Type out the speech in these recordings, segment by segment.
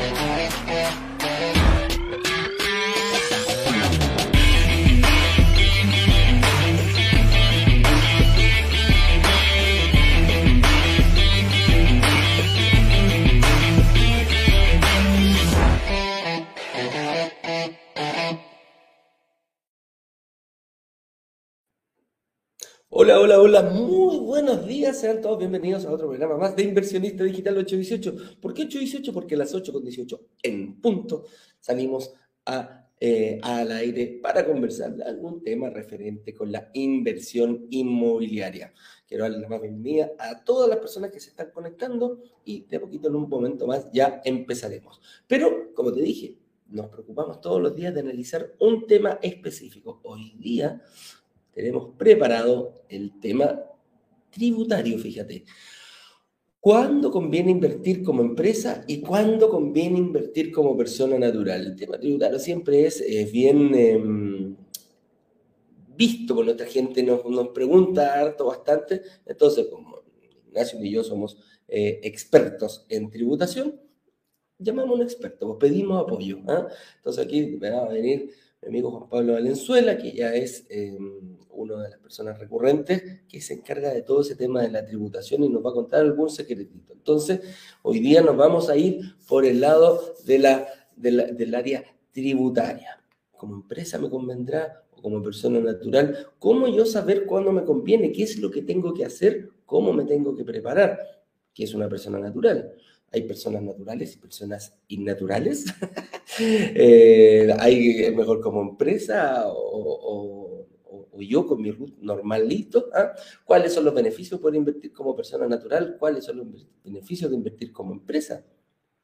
Thank you. Hola, hola, muy buenos días, sean todos bienvenidos a otro programa más de Inversionista Digital 818. ¿Por qué 818? Porque a las 8.18 en punto salimos a, eh, al aire para conversar de algún tema referente con la inversión inmobiliaria. Quiero darle la más bienvenida a todas las personas que se están conectando y de a poquito en un momento más ya empezaremos. Pero, como te dije, nos preocupamos todos los días de analizar un tema específico. Hoy día tenemos preparado el tema tributario, fíjate. ¿Cuándo conviene invertir como empresa y cuándo conviene invertir como persona natural? El tema tributario siempre es, bien em, visto por nuestra gente, nos, nos, pregunta harto bastante. Entonces, como Ignacio y yo somos eh, expertos en tributación, llamamos a un experto, pues pedimos apoyo. ¿ah? Entonces aquí me va a venir mi amigo Juan Pablo Valenzuela, que ya es eh, una de las personas recurrentes que se encarga de todo ese tema de la tributación y nos va a contar algún secretito. Entonces, hoy día nos vamos a ir por el lado de la, del área tributaria. Como empresa me convendrá o como persona natural, ¿cómo yo saber cuándo me conviene? ¿Qué es lo que tengo que hacer? ¿Cómo me tengo que preparar? ¿Qué es una persona natural? Hay personas naturales y personas innaturales. eh, hay mejor como empresa o, yo con mi root normalito. ¿ah? ¿Cuáles son los beneficios poder invertir como persona natural? ¿Cuáles son los beneficios de invertir como empresa?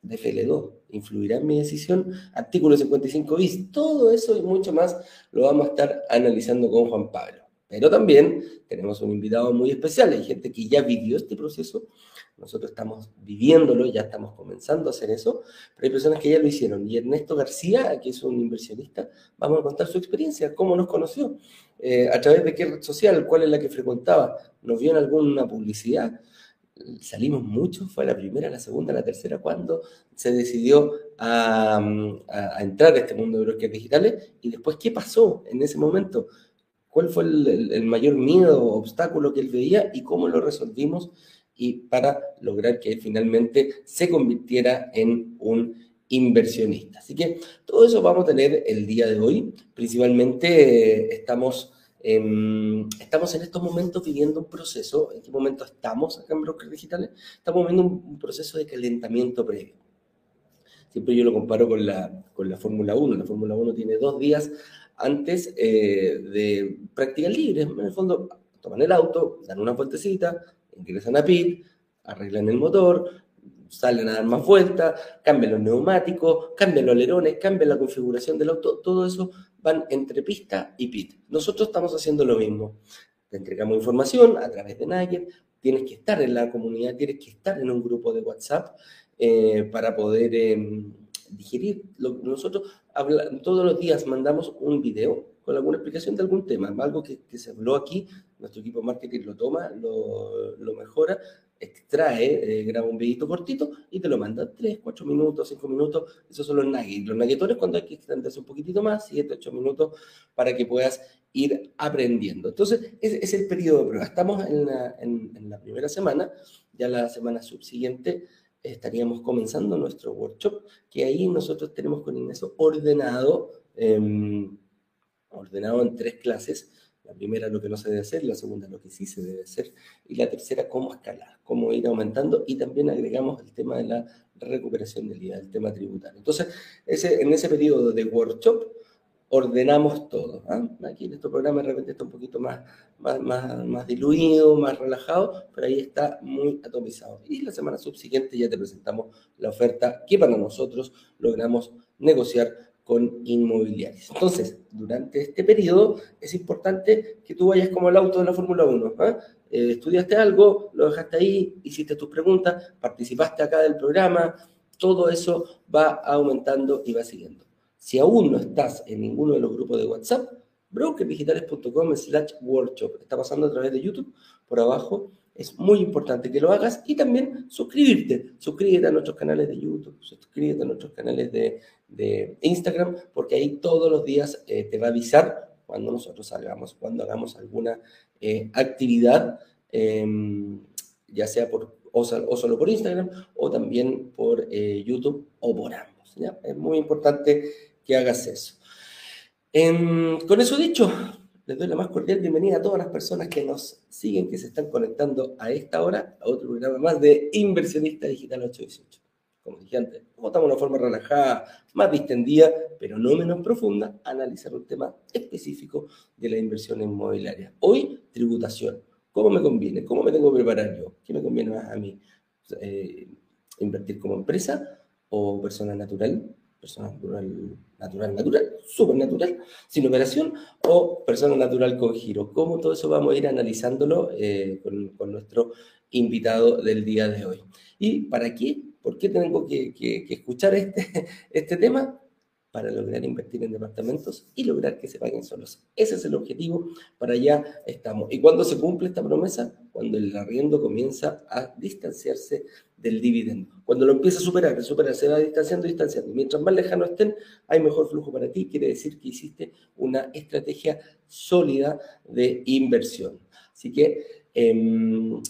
De FL2, ¿influirá en mi decisión? Artículo 55 bis, todo eso y mucho más lo vamos a estar analizando con Juan Pablo. Pero también tenemos un invitado muy especial, hay gente que ya vivió este proceso, nosotros estamos viviéndolo, ya estamos comenzando a hacer eso, pero hay personas que ya lo hicieron. Y Ernesto García, que es un inversionista, vamos a contar su experiencia, cómo nos conoció, eh, a través de qué red social, cuál es la que frecuentaba, nos vio en alguna publicidad, salimos mucho, fue la primera, la segunda, la tercera, cuando se decidió a, entrar a este mundo de brokers digitales y después qué pasó en ese momento, cuál fue el, mayor miedo o obstáculo que él veía y cómo lo resolvimos y para lograr que él finalmente se convirtiera en un inversionista. Así que todo eso vamos a tener el día de hoy. Principalmente eh, estamos, estamos en estos momentos viviendo un proceso. ¿En qué momento estamos acá en Brokers Digitales? Estamos viviendo un, proceso de calentamiento previo. Siempre yo lo comparo con la, con la Fórmula 1. La Fórmula 1 tiene dos días antes eh, de prácticas libres. En el fondo, toman el auto, dan una vueltecita, ingresan a PIT, arreglan el motor, salen a dar más vueltas, cambian los neumáticos, cambian los alerones, cambian la configuración del auto, todo eso van entre pista y pit. Nosotros estamos haciendo lo mismo. Te entregamos información a través de Nugget, tienes que estar en la comunidad, tienes que estar en un grupo de WhatsApp eh, para poder em, digerir. nosotros todos los días mandamos un video con alguna explicación de algún tema, algo que, se habló aquí, nuestro equipo de marketing lo toma, lo, lo mejora, extrae, eh, graba un videito cortito y te lo manda 3, 4 minutos, 5 minutos, esos son los nuggets. Los nuggetones cuando hay que extenderse un poquitito más, 7, 8 minutos, para que puedas ir aprendiendo. Entonces, es el periodo de prueba. Estamos en la, en, la primera semana, ya la semana subsiguiente estaríamos comenzando nuestro workshop, que ahí nosotros tenemos con Ignacio ordenado eh, ordenado en tres clases. La primera lo que no se debe hacer, la segunda lo que sí se debe hacer y la tercera cómo escalar, cómo ir aumentando y también agregamos el tema de la recuperación del IVA, el tema tributario. Entonces, ese, en ese periodo de workshop ordenamos todo. ¿ah? Aquí en este programa de repente está un poquito más, más, más, más, diluido, más relajado, pero ahí está muy atomizado. Y la semana subsiguiente ya te presentamos la oferta que para nosotros logramos negociar con inmobiliarios. Entonces, durante este periodo es importante que tú vayas como el auto de la Fórmula 1. ¿ah? Eh, estudiaste algo, lo dejaste ahí, hiciste tus preguntas, participaste acá del programa, todo eso va aumentando y va siguiendo. Si aún no estás en ninguno de los grupos de WhatsApp, brokerdigitales.com slash workshop. Está pasando a través de YouTube, por abajo Es muy importante que lo hagas y también suscribirte. Suscríbete a nuestros canales de YouTube, suscríbete a nuestros canales de, Instagram, porque ahí todos los días eh, te va a avisar cuando nosotros salgamos, cuando hagamos alguna eh, actividad, em, ya sea por, o, solo por Instagram o también por eh, YouTube o por ambos. Es muy importante que hagas eso. Em, con eso dicho, les doy la más cordial bienvenida a todas las personas que nos siguen, que se están conectando a esta hora, a otro programa más de Inversionista Digital 818. Como dije antes, estamos de una forma relajada, más distendida, pero no menos profunda, a analizar un tema específico de la inversión inmobiliaria. Hoy, tributación. ¿Cómo me conviene? ¿Cómo me tengo que preparar yo? ¿Qué me conviene más a mí? Eh, ¿Invertir como empresa o persona natural? Persona natural, natural, natural, supernatural, sin operación, o persona natural con giro. ¿Cómo todo eso vamos a ir analizándolo eh, con, nuestro invitado del día de hoy? ¿Y para qué? ¿Por qué tengo que, que escuchar este, este tema? Para lograr invertir en departamentos y lograr que se paguen solos. Ese es el objetivo, para allá estamos. ¿Y cuándo se cumple esta promesa? Cuando el arriendo comienza a distanciarse del dividendo. Cuando lo empieza a superar, supera, se va distanciando, distanciando. Mientras más lejano estén, hay mejor flujo para ti. Quiere decir que hiciste una estrategia sólida de inversión. Así que em,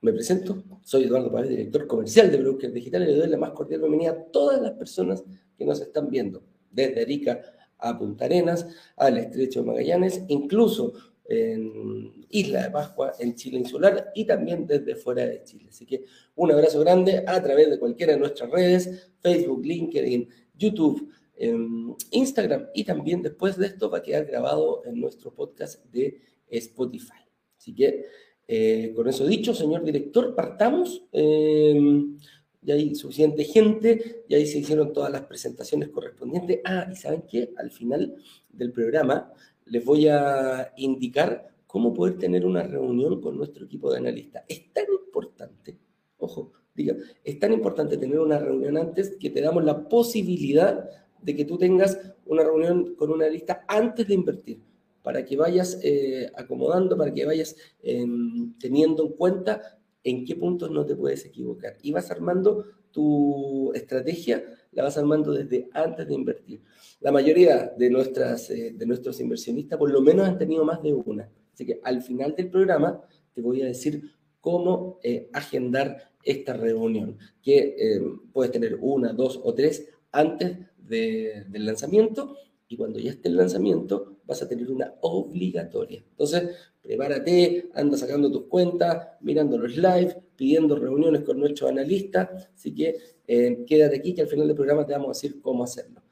me presento, soy Eduardo Pávez, director comercial de Broker Digital, y le doy la más cordial bienvenida a todas las personas que nos están viendo desde Arica a Punta Arenas, al Estrecho de Magallanes, incluso en Isla de Pascua, en Chile insular y también desde fuera de Chile. Así que un abrazo grande a través de cualquiera de nuestras redes, Facebook, LinkedIn, YouTube, em, Instagram y también después de esto va a quedar grabado en nuestro podcast de Spotify. Así que eh, con eso dicho, señor director, partamos. Em, ya hay suficiente gente, ya ahí se hicieron todas las presentaciones correspondientes. Ah, y ¿saben qué? Al final del programa les voy a indicar cómo poder tener una reunión con nuestro equipo de analistas. Es tan importante, ojo, diga, es tan importante tener una reunión antes que te damos la posibilidad de que tú tengas una reunión con un analista antes de invertir, para que vayas eh, acomodando, para que vayas em, teniendo en cuenta en qué puntos no te puedes equivocar. Y vas armando tu estrategia, la vas armando desde antes de invertir. La mayoría de, nuestras, eh, de nuestros inversionistas por lo menos han tenido más de una. Así que al final del programa te voy a decir cómo eh, agendar esta reunión, que eh, puedes tener una, dos o tres antes del lanzamiento y cuando ya esté el lanzamiento vas a tener una obligatoria. Entonces, prepárate, anda sacando tus cuentas, mirando los live, pidiendo reuniones con nuestros analistas, así que eh, quédate aquí que al final del programa te vamos a decir cómo hacerlo.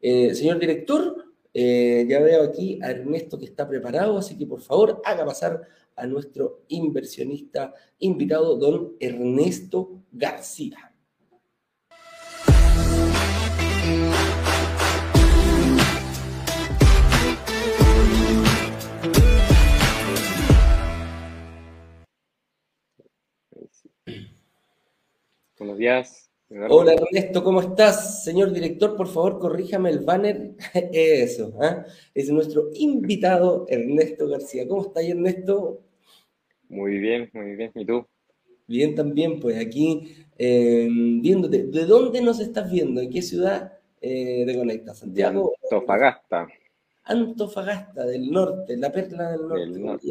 Eh, señor director, eh, ya veo aquí a Ernesto que está preparado, así que por favor haga pasar a nuestro inversionista invitado, don Ernesto García. Buenos días. Hola Ernesto, ¿cómo estás? Señor director, por favor, corríjame el banner. Eso, ¿eh? es nuestro invitado Ernesto García. ¿Cómo estás, Ernesto? Muy bien, muy bien. ¿Y tú? Bien también, pues aquí em, viéndote. ¿De dónde nos estás viendo? ¿En qué ciudad eh, te conectas? ¿Santiago? Antofagasta. Antofagasta, del norte, la perla del norte. Del norte.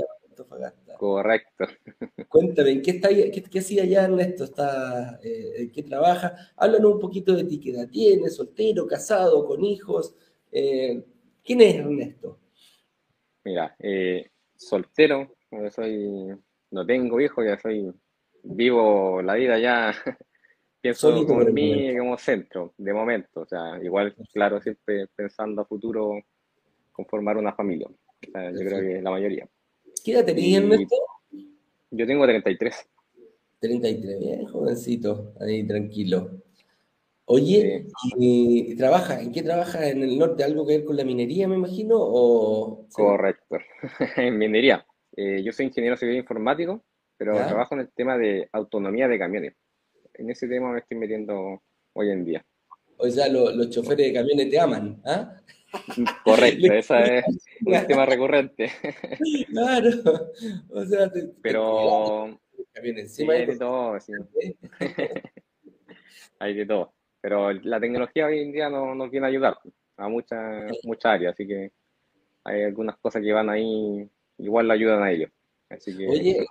Correcto. Cuéntame, ¿qué, está, qué, qué hacía allá Ernesto? Está, eh, ¿Qué trabaja? Háblanos un poquito de ti, ¿qué edad tiene? ¿Soltero, casado, con hijos? Eh, ¿Quién es Ernesto? Mira, eh, soltero, soy, no tengo hijos, ya soy, vivo la vida ya, pienso como en mí como centro, de momento, o sea, igual, claro, siempre pensando a futuro conformar una familia, yo creo que la mayoría. ¿Qué edad tenías, Ernesto? Yo tengo 33. 33, bien, jovencito, ahí tranquilo. Oye, y, trabaja, ¿en qué trabaja en el norte? ¿Algo que ver con la minería, me imagino? O... Correcto, en minería. Eh, yo soy ingeniero civil informático, pero trabajo en el tema de autonomía de camiones. En ese tema me estoy metiendo hoy en día. O sea, los choferes de camiones te aman, ¿ah? Correcto, ese es un tema recurrente. Claro, o sea, pero encima. hay de todo, sí. hay de todo. Pero la tecnología hoy en día nos, nos viene a ayudar a muchas muchas áreas, así que hay algunas cosas que van ahí, igual le ayudan a ellos. Así que, Oye,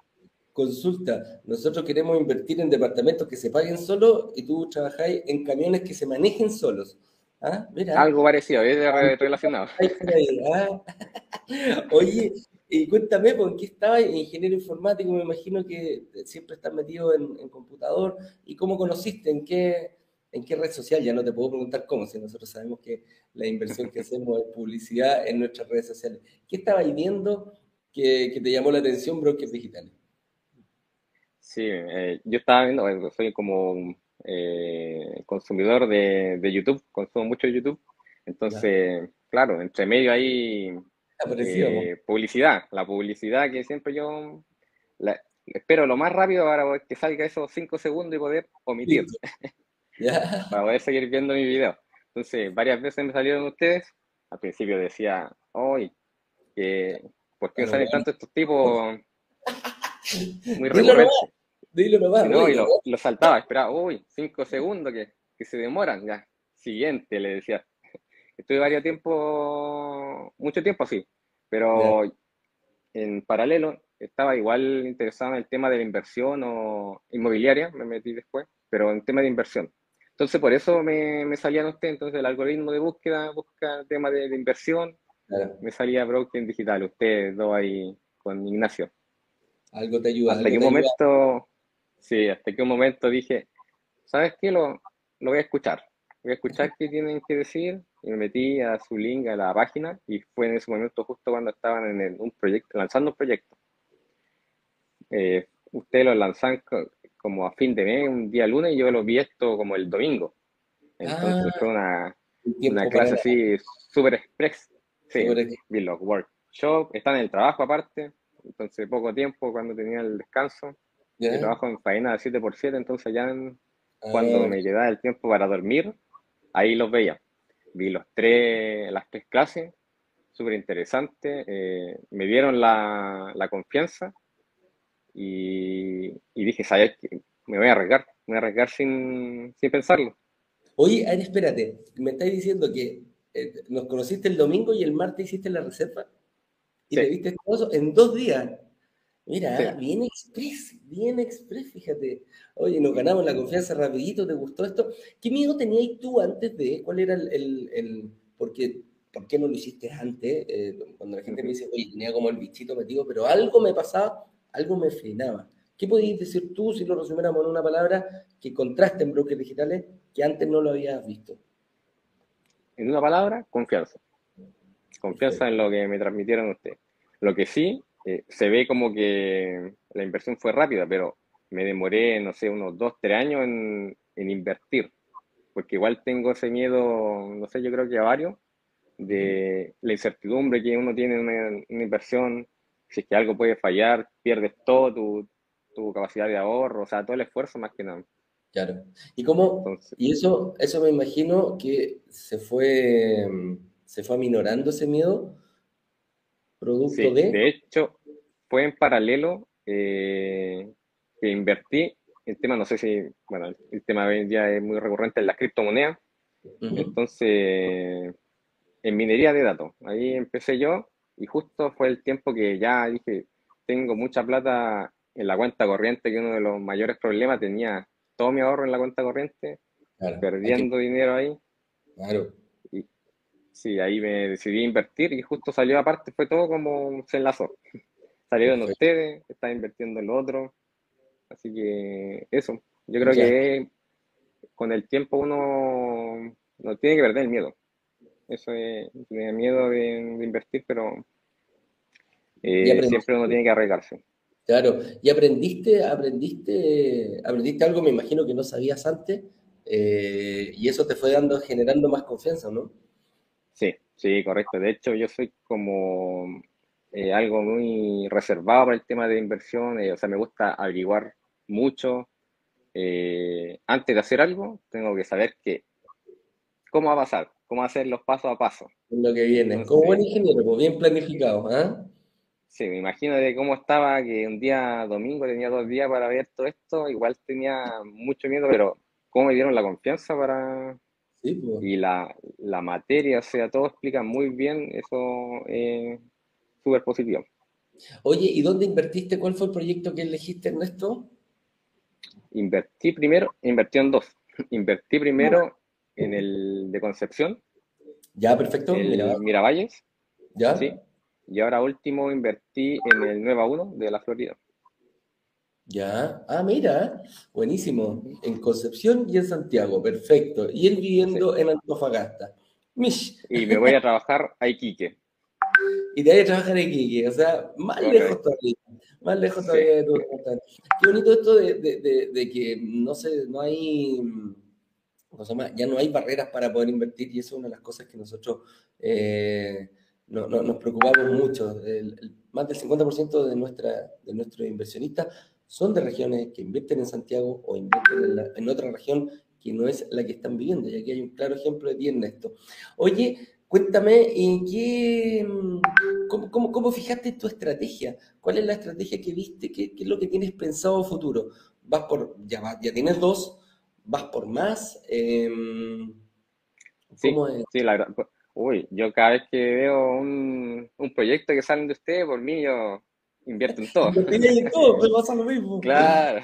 consulta, nosotros queremos invertir en departamentos que se paguen solos y tú trabajáis en camiones que se manejen solos. ¿Ah? Algo parecido, es relacionado. Oye, y cuéntame, ¿por qué estabas ingeniero informático? Me imagino que siempre estás metido en, en computador. ¿Y cómo conociste? ¿En qué, ¿En qué red social? Ya no te puedo preguntar cómo, si nosotros sabemos que la inversión que hacemos es publicidad en nuestras redes sociales. ¿Qué estabas viendo que, te llamó la atención Brokers Digitales? Sí, eh, yo estaba viendo, soy como eh, consumidor de, YouTube, consumo mucho YouTube, entonces, claro, entre medio hay eh, publicidad, la publicidad que siempre yo espero lo más rápido para que salga esos cinco segundos y poder omitir. para poder seguir viendo mi video. Entonces, varias veces me salieron ustedes. Al principio decía, hoy, ¿por qué no salen tanto estos tipos muy recurrentes? Dilo nomás. No, y lo, lo, saltaba, esperaba, uy, cinco segundos que, que, se demoran, ya. Siguiente, le decía. Estuve varios tiempo, mucho tiempo así, pero en paralelo estaba igual interesado en el tema de la inversión o inmobiliaria, me metí después, pero en tema de inversión. Entonces, por eso me, me salían ustedes. Entonces, el algoritmo de búsqueda busca tema de, inversión. Me salía Broken Digital, ustedes dos ahí con Ignacio. Algo te ayuda. Hasta que un momento, sí, hasta que un momento dije, ¿sabes qué? Lo, lo voy a escuchar. Voy a escuchar qué tienen que decir. Y me metí a su link, a la página, y fue en ese momento justo cuando estaban en un proyecto, lanzando un proyecto. Eh, ustedes lo lanzan como a fin de mes, un día lunes, y yo lo vi esto como el domingo. Entonces ah, fue una, una clase así súper express. Sí, workshops, están en el trabajo aparte, entonces poco tiempo cuando tenía el descanso. Yo trabajo en faena de 7 x 7 entonces ya cuando ah. me quedaba el tiempo para dormir, ahí los veía. Vi los tres, las tres clases, súper interesante. Eh, me dieron la, la confianza y, dije, ¿sabes qué? Me voy a arriesgar, me voy a arriesgar sin, sin pensarlo. Oye, espérate, me estáis diciendo que eh, nos conociste el domingo y el martes hiciste la reserva y te viste todo en dos días. Mira, bien express, bien express, fíjate. Oye, nos ganamos la confianza rapidito, ¿te gustó esto? ¿Qué miedo tenías tú antes de, cuál era el, el, porque, ¿por qué no lo hiciste antes? Eh, cuando la gente me dice, oye, tenía como el bichito metido, pero algo me pasaba algo me frenaba. ¿Qué podías decir tú, si lo resumiéramos en una palabra, que contraste en brokers digitales que antes no lo habías visto? En una palabra, confianza. Confianza en lo que me transmitieron ustedes. Lo que sí, eh, se ve como que la inversión fue rápida, pero me demoré, no sé, unos dos, tres años en, invertir. Porque igual tengo ese miedo, no sé, yo creo que a varios, de la incertidumbre que uno tiene en una inversión, si es que algo puede fallar, pierdes todo tu, tu capacidad de ahorro, o sea, todo el esfuerzo más que nada. Claro. ¿Y cómo? y eso, eso me imagino que se fue, se fue aminorando ese miedo, producto de... De hecho, fue en paralelo eh, que invertí, el tema, no sé si, bueno, el tema ya es muy recurrente en las criptomonedas, entonces, en minería de datos, ahí empecé yo y justo fue el tiempo que ya dije, tengo mucha plata en la cuenta corriente, que uno de los mayores problemas tenía todo mi ahorro en la cuenta corriente, perdiendo dinero ahí. Claro. Y sí, ahí me decidí invertir y justo salió aparte, fue todo como se enlazó. Salieron ustedes, están invirtiendo en lo otro. Así que eso, yo creo que con el tiempo uno no tiene que perder el miedo. Eso es, tenía miedo de, invertir, pero eh, siempre uno tiene que arriesgarse. Claro, y aprendiste, aprendiste, aprendiste algo, me imagino que no sabías antes, eh, y eso te fue dando, generando más confianza, ¿no? Sí, sí, correcto. De hecho, yo soy como eh, algo muy reservado para el tema de inversión, o sea, me gusta averiguar mucho. antes de hacer algo, tengo que saber que cómo va a pasar, cómo hacer los pasos a paso. Lo que viene. Como buen ingeniero, pues bien planificado. ¿ah? Sí, me imagino de cómo estaba, que un día domingo tenía dos días para ver todo esto, igual tenía mucho miedo, pero cómo me dieron la confianza para... Sí, pues. Y la, la, materia, o sea, todo explica muy bien, eso es súper positivo. Oye, ¿y dónde invertiste? ¿Cuál fue el proyecto que elegiste, Ernesto? Invertí primero, invertí en dos. Invertí primero en el de Concepción. Ya, perfecto. El Miravalles. Ya. Sí. Y ahora último invertí en el Nueva 1 de la Florida. Ya, ah, mira, buenísimo. En Concepción y en Santiago, perfecto. Y él viviendo en Antofagasta. Mish. Y me voy a trabajar a Iquique. Y de ahí a trabajar en Iquique, o sea, más lejos todavía. Más lejos todavía de tu Qué bonito esto de, de, de, que no sé, no hay. Ya no hay barreras para poder invertir y eso es una de las cosas que nosotros eh, no, nos preocupamos mucho. más del 50% de, nuestra, de nuestros inversionistas son de regiones que invierten en Santiago o invierten en, otra región que no es la que están viviendo. Y aquí hay un claro ejemplo de ti, Ernesto. Oye, cuéntame, qué, cómo, cómo, cómo, fijaste tu estrategia? ¿Cuál es la estrategia que viste? ¿Qué, qué es lo que tienes pensado futuro? ¿Vas por, ya, ya tienes dos, vas por más? Em, sí, sí, la verdad. Uy, yo cada vez que veo un, un proyecto que sale de ustedes, por mí yo invierto en todo. en todo, pero pasa lo mismo. Claro,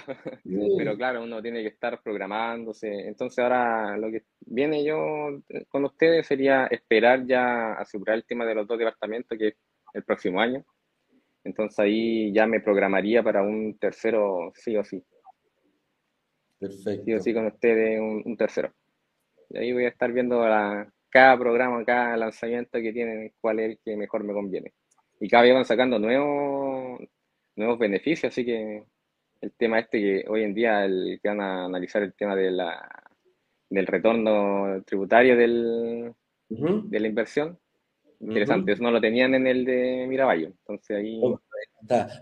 pero claro, uno tiene que estar programándose. Entonces ahora lo que viene yo con ustedes sería esperar ya asegurar el tema de los dos departamentos, que es el próximo año. Entonces ahí ya me programaría para un tercero sí o sí. Perfecto. Sí o sí con ustedes un, tercero. Y ahí voy a estar viendo cada programa, cada lanzamiento que tienen, cuál es el que mejor me conviene y cada vez van sacando nuevos, nuevos beneficios, así que el tema este que hoy en día el, que van a analizar el tema de la, del retorno tributario del, de la inversión, interesante, eso no lo tenían en el de Miravallo, entonces ahí... Oh,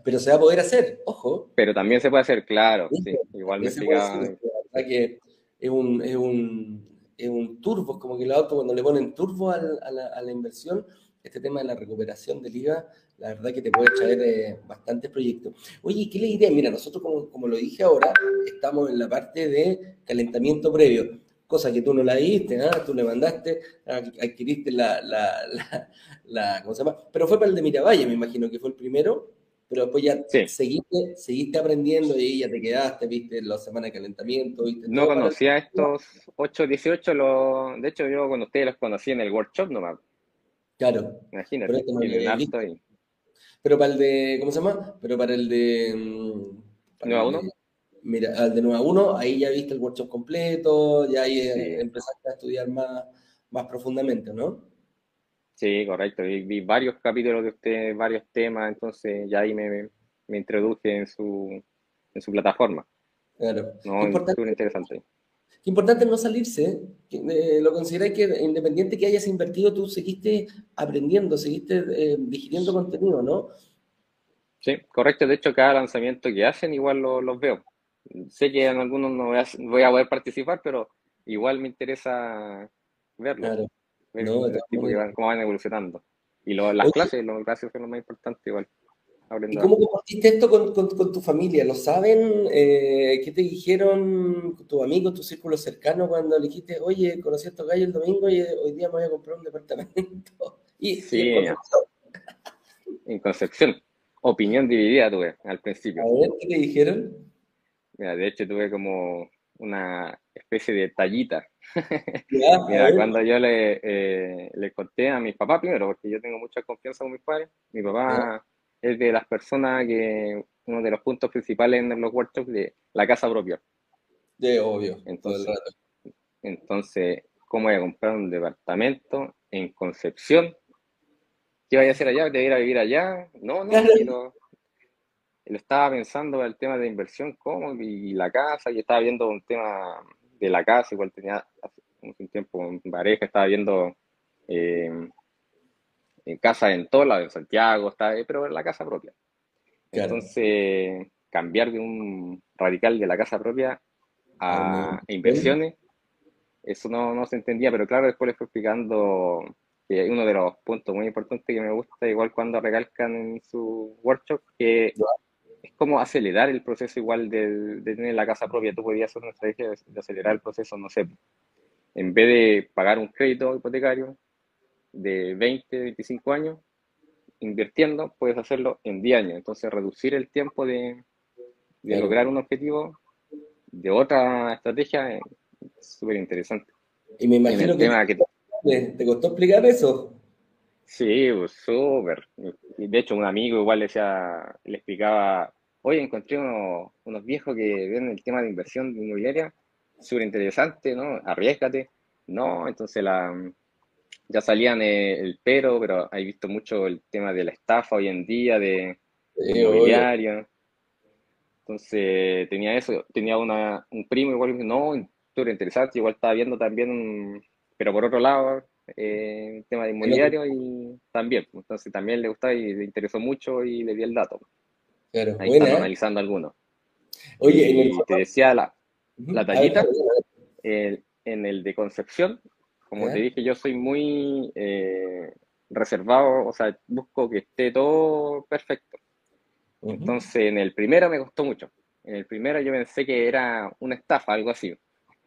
pero se va a poder hacer, ojo. Pero también se puede hacer, claro, sí, igual me explicaba... que es un, es un, es un turbo, como que el auto cuando le ponen turbo a la, a la inversión, este tema de la recuperación del IVA, la verdad que te puede traer eh, bastantes proyectos. Oye, ¿qué le diré? Mira, nosotros, como, como, lo dije ahora, estamos en la parte de calentamiento previo, cosa que tú no la diste, ¿no? tú le mandaste, adquiriste la, la, la, ¿cómo se llama? Pero fue para el de Miravalle, me imagino que fue el primero, pero después ya seguiste, seguiste aprendiendo y ya te quedaste, viste la semana de calentamiento, viste. No conocía estos 8, 18, lo... de hecho yo cuando ustedes los conocí en el workshop nomás. Claro. Imagínate, pero, pero para el de, ¿cómo se llama? Pero para el de... Mm, ¿Nueva 1? Mira, al de Nueva 1, ahí ya viste el workshop completo, ya ahí eh, empezaste a estudiar más, más profundamente, ¿no? Sí, correcto. Vi, varios capítulos de usted, varios temas, entonces ya ahí me, me introduje en su, en su plataforma. Claro. No, es interesante. Qué importante no salirse. Eh, lo consideráis que independiente que hayas invertido, tú seguiste aprendiendo, seguiste eh, digiriendo contenido, ¿no? Sí, correcto. De hecho, cada lanzamiento que hacen igual los veo. Sé que en algunos no voy a, poder participar, pero igual me interesa verlo. Claro. Ver cómo van evolucionando. Y las clases, las clases son lo más importante igual. ¿Y cómo compartiste esto con, con, tu familia? ¿Lo saben? Eh, ¿Qué te dijeron tus amigos, tu círculo cercano cuando le dijiste, oye, conocí a estos gallos el domingo y hoy día me voy a comprar un departamento? Y, sí, en, Concepción. en Concepción. Opinión dividida tuve al principio. A ver, ¿qué te dijeron? Mira, de hecho tuve como una especie de tallita. Mira, cuando yo le, eh, le conté a mis papás primero, porque yo tengo mucha confianza con mis padres, mi papá es de las personas que, uno de los puntos principales en los workshops de la casa propia. De obvio. Entonces, entonces, ¿cómo voy a comprar un departamento en Concepción? ¿Qué voy a hacer allá? ¿Te ir a vivir allá? No, no, lo, lo estaba pensando el tema de inversión, ¿cómo? Y la casa, y estaba viendo un tema de la casa, igual tenía hace un tiempo un pareja, estaba viendo eh, en casa en toda la de Santiago, está, pero en la casa propia. Entonces, cambiar de un radical de la casa propia a inversiones, eso no, no, se entendía, pero claro, después le fue explicando que uno de los puntos muy importantes que me gusta, igual cuando recalcan en su workshop, que es como acelerar el proceso igual de, tener la casa propia. Tú podías hacer una estrategia de, acelerar el proceso, no sé, en vez de pagar un crédito hipotecario de 20, 25 años, invirtiendo, puedes hacerlo en 10 años. Entonces, reducir el tiempo de, lograr un objetivo de otra estrategia es súper interesante. Y me imagino que, te, costó explicar eso. Sí, pues, súper. De hecho, un amigo igual decía, le explicaba, oye, encontré unos, unos viejos que ven el tema de inversión inmobiliaria, súper interesante, ¿no? Arriesgate. No, entonces la, ya salían el pero, pero he visto mucho el tema de la estafa hoy en día, de, inmobiliario. Entonces tenía eso, tenía una, un primo igual, no, súper interesante, igual estaba viendo también, pero por otro lado, eh, el tema de inmobiliario y también, pues, entonces también le gustaba y le interesó mucho y le di el dato. Claro, Ahí ¿eh? analizando algunos. Oye, y te decía la, la tallita, en el de Concepción, como te dije, yo soy muy eh, reservado, o sea, busco que esté todo perfecto. Entonces, en el primero me costó mucho. En el primero yo pensé que era una estafa, algo así.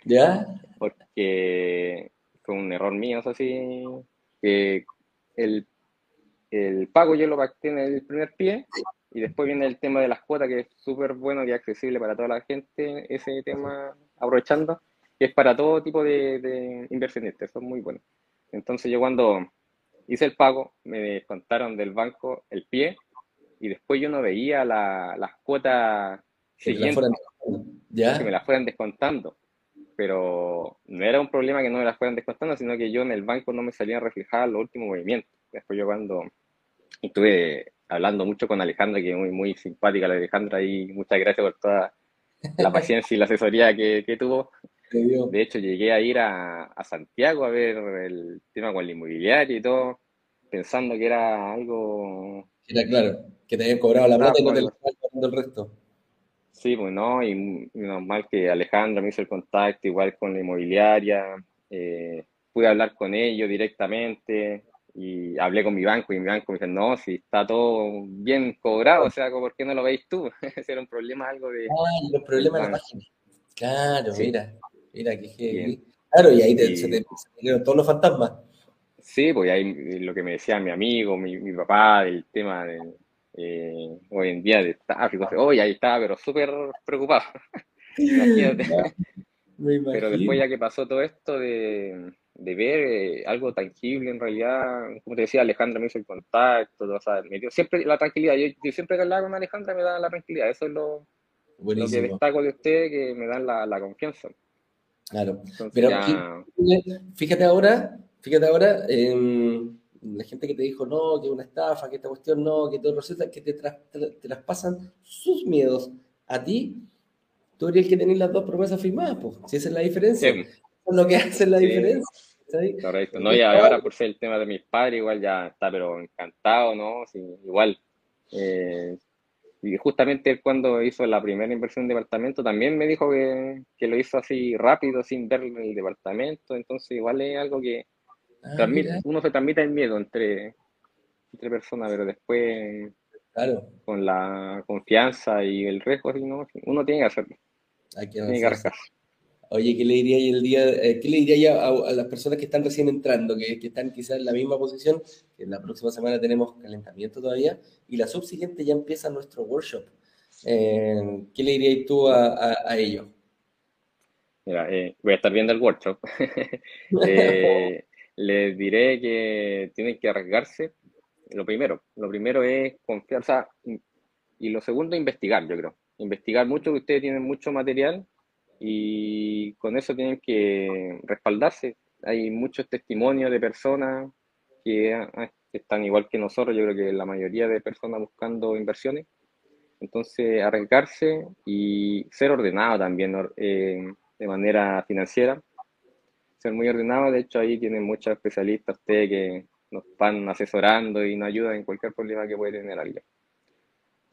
¿Ya? Porque fue un error mío, o así, que el, el pago yo lo pacté en el primer pie y después viene el tema de las cuotas, que es súper bueno y accesible para toda la gente, ese tema, aprovechando es para todo tipo de, inversionistas, son muy buenos. Entonces yo cuando hice el pago, me descontaron del banco el pie y después yo no veía las cuotas siguientes, ¿Ya? que me las fueran descontando. Pero no era un problema que no me las fueran descontando, sino que yo en el banco no me salían reflejadas los últimos movimientos. Después yo cuando estuve hablando mucho con Alejandra, que es muy, muy simpática la Alejandra, y muchas gracias por toda la paciencia y la asesoría que, que tuvo. De hecho, llegué a ir a, Santiago a ver el tema con el inmobiliario y todo, pensando que era algo... Era claro, que te habían cobrado la plata y no te el resto. Sí, pues no, y menos mal que Alejandro me hizo el contacto igual con la inmobiliaria, eh, pude hablar con ellos directamente y hablé con mi banco y mi banco me dijo, no, si está todo bien cobrado, o sea, ¿por qué no lo veis tú? Ese era un problema algo de... Ah, los problemas de la página. Claro, mira. Mira, qué Claro, y ahí te, se te salieron todos los fantasmas. Sí, pues ahí lo que me decía mi amigo, mi, mi papá, del tema de eh, hoy en día de tráfico. Hoy ahí estaba, pero súper preocupado. pero después ya que pasó todo esto de, de ver eh, algo tangible en realidad, como te decía, Alejandra me hizo el contacto, o sea, me dio siempre la tranquilidad. Yo, siempre que hablaba con Alejandra me da la tranquilidad, eso es lo, lo que destaco de usted, que me dan la, la confianza. Claro. Pero fíjate ahora, fíjate ahora, em, la gente que te dijo no, que una estafa, que esta cuestión no, que todo proceso, que te, traspasan sus miedos a ti, tú eres el que tenés las dos promesas firmadas, pues, si esa es la diferencia. Es lo que hace la diferencia. Correcto. No, y ahora por ser el tema de mis padres, igual ya está, pero encantado, ¿no? Sí, igual. Eh, y justamente cuando hizo la primera inversión en departamento también me dijo que, que, lo hizo así rápido, sin ver el departamento. Entonces igual es algo que ah, uno se transmite el miedo entre, entre personas, pero después claro. con la confianza y el riesgo, uno tiene que hacerlo. Hay que tiene que Oye, ¿qué le diría el día, eh, qué le diría a, a, las personas que están recién entrando, que, que, están quizás en la misma posición, que la próxima semana tenemos calentamiento todavía, y la subsiguiente ya empieza nuestro workshop? Eh, ¿Qué le dirías tú a, ellos? Eh, voy a estar viendo el workshop. les diré que tienen que arriesgarse. Lo primero, lo primero es sea, y lo segundo, investigar, yo creo. Investigar mucho, que ustedes tienen mucho material y con eso tienen que respaldarse. Hay muchos testimonios de personas que, están igual que nosotros, yo creo que la mayoría de personas buscando inversiones. Entonces, arriesgarse y ser ordenado también eh, de manera financiera. Ser muy ordenado, de hecho ahí tienen muchos especialistas ustedes que nos van asesorando y nos ayudan en cualquier problema que puede tener alguien.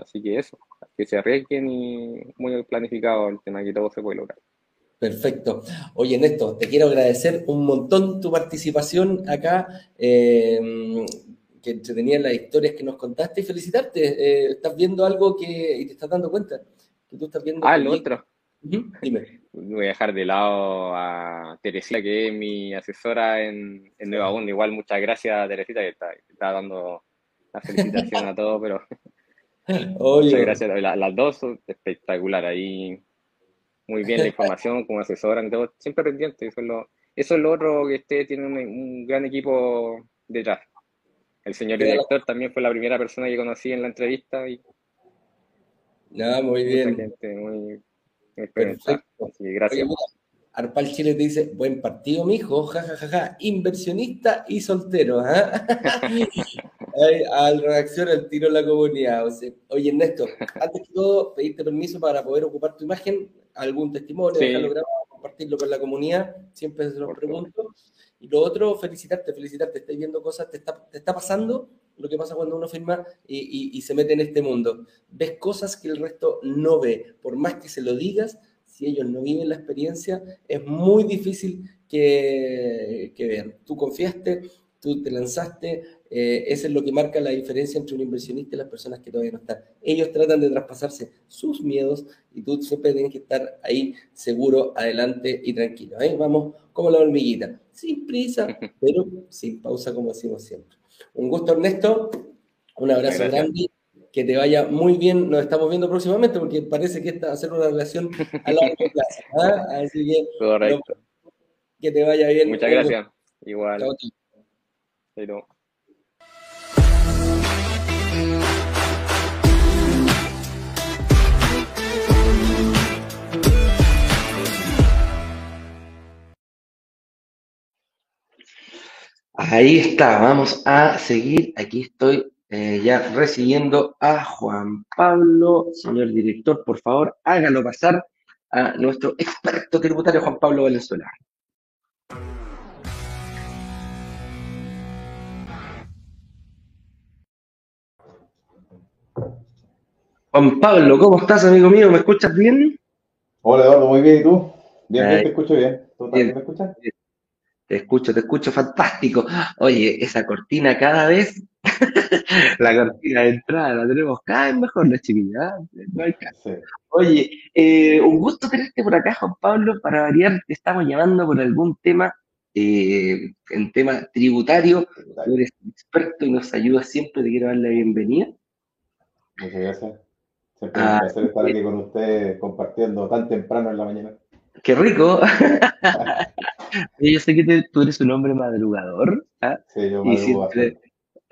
Así que eso, que se arriesguen y muy planificado el tema que todo se puede lograr. Perfecto. Oye, Néstor, te quiero agradecer un montón tu participación acá, eh, que tenía las historias que nos contaste y felicitarte. Eh, estás viendo algo que y te estás dando cuenta que tú estás viendo. Ah, lo otro. Dime. Voy a dejar de lado a Teresita, que es mi asesora en, Nueva Onda. Igual, muchas gracias, Teresita, que está, está dando la felicitación a todos, pero muchas gracias. las dos son espectacular. Ahí muy bien la información como asesora, todo, siempre pendiente. Eso es lo, eso es lo otro que usted tiene un, gran equipo detrás. El señor director también fue la primera persona que conocí en la entrevista. Y, Nada, muy bien. muy, Perfecto. gracias. Arpal Chile te dice, buen partido, mijo, jajajaja, inversionista y soltero. ¿ah? al reacción al tiro en la comunidad. oye, Ernesto, antes que todo, pedirte permiso para poder ocupar tu imagen, algún testimonio, dejarlo grabado, compartirlo con la comunidad, siempre se los pregunto. Y lo otro, felicitarte, felicitarte, estás viendo cosas, te está, te está pasando lo que pasa cuando uno firma y, y se mete en este mundo. Ves cosas que el resto no ve, por más que se lo digas, si ellos no viven la experiencia, es muy difícil que, vean. Tú confiaste, tú te lanzaste, eh, eso es lo que marca la diferencia entre un inversionista y las personas que todavía no están. Ellos tratan de traspasarse sus miedos y tú siempre tienes que estar ahí seguro, adelante y tranquilo. ¿eh? Vamos como la hormiguita, sin prisa, pero sin pausa como decimos siempre. Un gusto, Ernesto. Un abrazo grande que te vaya muy bien. Nos estamos viendo próximamente porque parece que esta va a ser una relación a largo plazo. ¿ah? Así que, Correcto. que te vaya bien. Muchas gracias. Igual. Pero... Ahí está, vamos a seguir. Aquí estoy eh, ya recibiendo a Juan Pablo. Señor director, por favor, hágalo pasar a nuestro experto tributario Juan Pablo Valenzuela. Juan Pablo, ¿cómo estás, amigo mío? ¿Me escuchas bien? Hola, Eduardo, muy bien. ¿Y tú? Bien, bien, te escucho bien. ¿Tú también me escuchas? Te escucho, te escucho fantástico. Oye, esa cortina cada vez, la cortina de entrada la tenemos cada vez mejor, la chiquilla. ¿eh? No hay caso. Oye, eh, un gusto tenerte por acá, Juan Pablo. Para variar, te estamos llamando por algún tema, eh, en tema tributario. Tú eres experto y nos ayudas siempre. Te quiero dar la bienvenida. Muchas gracias. Siempre es un ah, placer estar aquí con usted compartiendo tan temprano en la mañana. ¡Qué rico! yo sé que tú eres un hombre madrugador. ¿ah? Sí, yo madrugo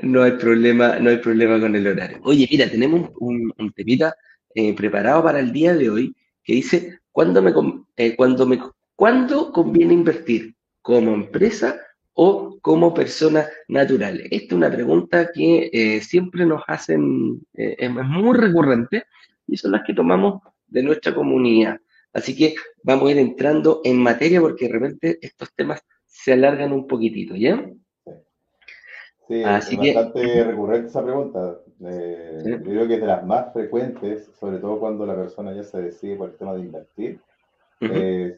no hay problema, no hay problema con el horario. Oye, mira, tenemos un, un temita eh, preparado para el día de hoy que dice, ¿cuándo, me, eh, cuando me, ¿cuándo conviene invertir? ¿Como empresa o como persona natural? Esta es una pregunta que eh, siempre nos hacen, es muy recurrente y son las que tomamos de nuestra comunidad. Así que vamos a ir entrando en materia porque de repente estos temas se alargan un poquitito, ¿ya? Sí, es bastante recurrente esa pregunta. Eh, yo creo que es de las más frecuentes, sobre todo cuando la persona ya se decide por el tema de invertir.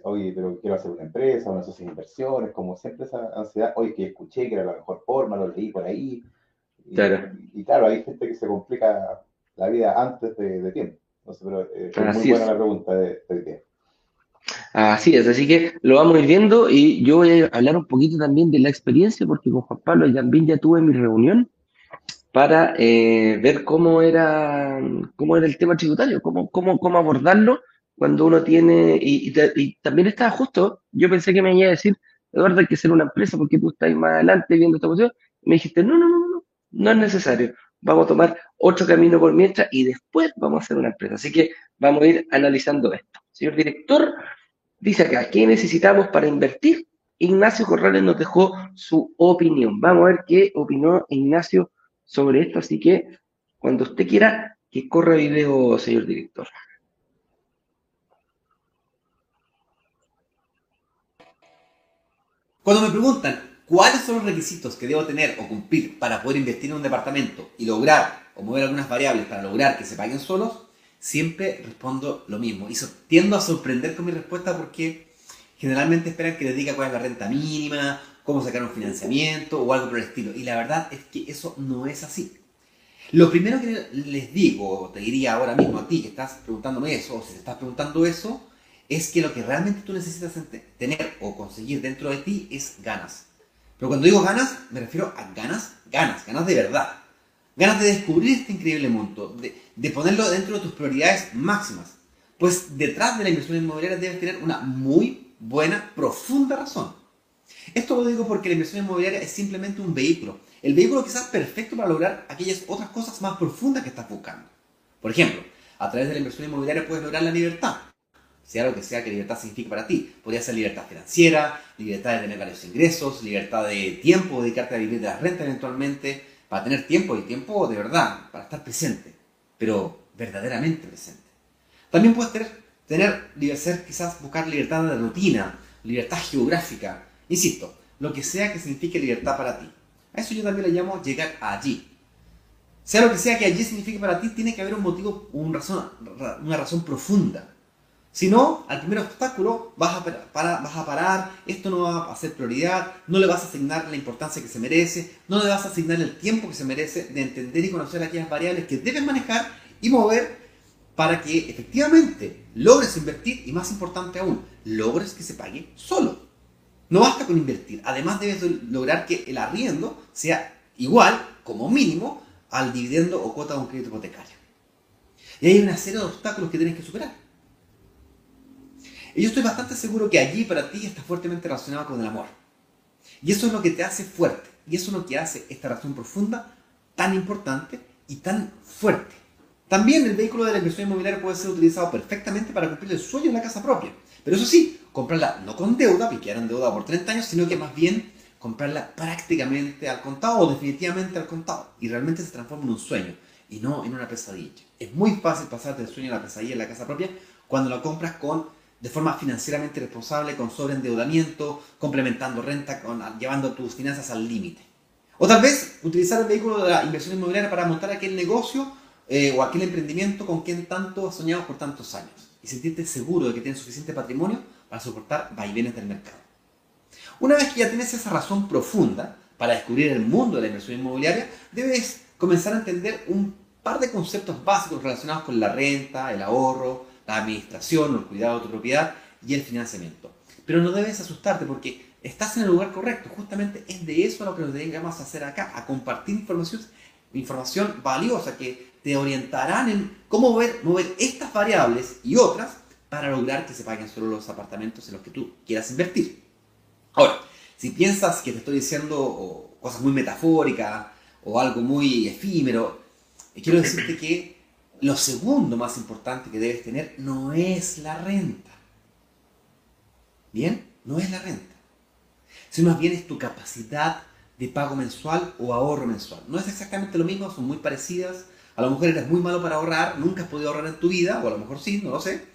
oye, pero quiero hacer una empresa, una sociedad de inversiones, como siempre esa ansiedad, oye, que escuché que era la mejor forma, lo leí por ahí. Y claro, y, claro hay gente que se complica la vida antes de, tiempo. Entonces, pero eh, es muy buena la pregunta de, de tiempo. Así es, así que lo vamos a ir viendo y yo voy a hablar un poquito también de la experiencia porque con Juan Pablo también ya tuve mi reunión para eh, ver cómo era, cómo era el tema tributario, cómo, cómo, cómo abordarlo cuando uno tiene, y, también estaba justo, yo pensé que me iba a decir, Eduardo, hay que ser una empresa porque tú estás más adelante viendo esta cuestión, y me dijiste, no, no, no, no, no es necesario, vamos a tomar otro camino por mientras y después vamos a hacer una empresa. Así que vamos a ir analizando esto. Señor director, dice acá, ¿qué necesitamos para invertir? Ignacio Corrales nos dejó su opinión. Vamos a ver qué opinó Ignacio sobre esto. Así que cuando usted quiera, que corra video, señor director. Cuando me preguntan cuáles son los requisitos que debo tener o cumplir para poder invertir en un departamento y lograr o mover algunas variables para lograr que se paguen solos, siempre respondo lo mismo. Y tiendo a sorprender con mi respuesta porque Generalmente esperan que les diga cuál es la renta mínima, cómo sacar un financiamiento o algo por el estilo. Y la verdad es que eso no es así. Lo primero que les digo, te diría ahora mismo a ti que estás preguntándome eso, o si te estás preguntando eso, es que lo que realmente tú necesitas tener o conseguir dentro de ti es ganas. Pero cuando digo ganas, me refiero a ganas, ganas, ganas de verdad. Ganas de descubrir este increíble mundo, de, ponerlo dentro de tus prioridades máximas. Pues detrás de la inversión inmobiliaria debes tener una muy buena, profunda razón. Esto lo digo porque la inversión inmobiliaria es simplemente un vehículo. El vehículo quizás perfecto para lograr aquellas otras cosas más profundas que estás buscando. Por ejemplo, a través de la inversión inmobiliaria puedes lograr la libertad. Sea lo que sea que libertad signifique para ti. Podría ser libertad financiera, libertad de tener varios ingresos, libertad de tiempo, dedicarte a vivir de la renta eventualmente, para tener tiempo y tiempo de verdad, para estar presente, pero verdaderamente presente. También puedes tener, tener ser, quizás buscar libertad de rutina, libertad geográfica, insisto, lo que sea que signifique libertad para ti. A eso yo también le llamo llegar allí. Sea lo que sea que allí signifique para ti, tiene que haber un motivo, un razón, una razón profunda. Si no, al primer obstáculo vas a, vas a parar, esto no va a ser prioridad, no le vas a asignar la importancia que se merece, no le vas a asignar el tiempo que se merece de entender y conocer aquellas variables que debes manejar y mover para que efectivamente logres invertir y más importante aún, logres que se pague solo. No basta con invertir, además debes lograr que el arriendo sea igual, como mínimo, al dividendo o cuota de un crédito hipotecario. Y hay una serie de obstáculos que tienes que superar. Y yo estoy bastante seguro que allí para ti está fuertemente relacionado con el amor. Y eso es lo que te hace fuerte. Y eso es lo que hace esta razón profunda tan importante y tan fuerte. También el vehículo de la inversión inmobiliaria puede ser utilizado perfectamente para cumplir el sueño en la casa propia. Pero eso sí, comprarla no con deuda, porque quedaron deuda por 30 años, sino que más bien comprarla prácticamente al contado o definitivamente al contado. Y realmente se transforma en un sueño y no en una pesadilla. Es muy fácil pasarte del sueño a la pesadilla en la casa propia cuando la compras con de forma financieramente responsable, con sobreendeudamiento, complementando renta, con, llevando tus finanzas al límite. O tal vez utilizar el vehículo de la inversión inmobiliaria para montar aquel negocio eh, o aquel emprendimiento con quien tanto has soñado por tantos años y sentirte seguro de que tienes suficiente patrimonio para soportar vaivenes del mercado. Una vez que ya tienes esa razón profunda para descubrir el mundo de la inversión inmobiliaria, debes comenzar a entender un par de conceptos básicos relacionados con la renta, el ahorro, la administración, el cuidado de tu propiedad y el financiamiento. Pero no debes asustarte porque estás en el lugar correcto. Justamente es de eso lo que nos dedicamos a hacer acá, a compartir información, información valiosa que te orientarán en cómo mover, mover estas variables y otras para lograr que se paguen solo los apartamentos en los que tú quieras invertir. Ahora, si piensas que te estoy diciendo cosas muy metafóricas o algo muy efímero, quiero decirte que lo segundo más importante que debes tener no es la renta. ¿Bien? No es la renta. Sino más bien es tu capacidad de pago mensual o ahorro mensual. No es exactamente lo mismo, son muy parecidas. A lo mejor eres muy malo para ahorrar, nunca has podido ahorrar en tu vida, o a lo mejor sí, no lo sé.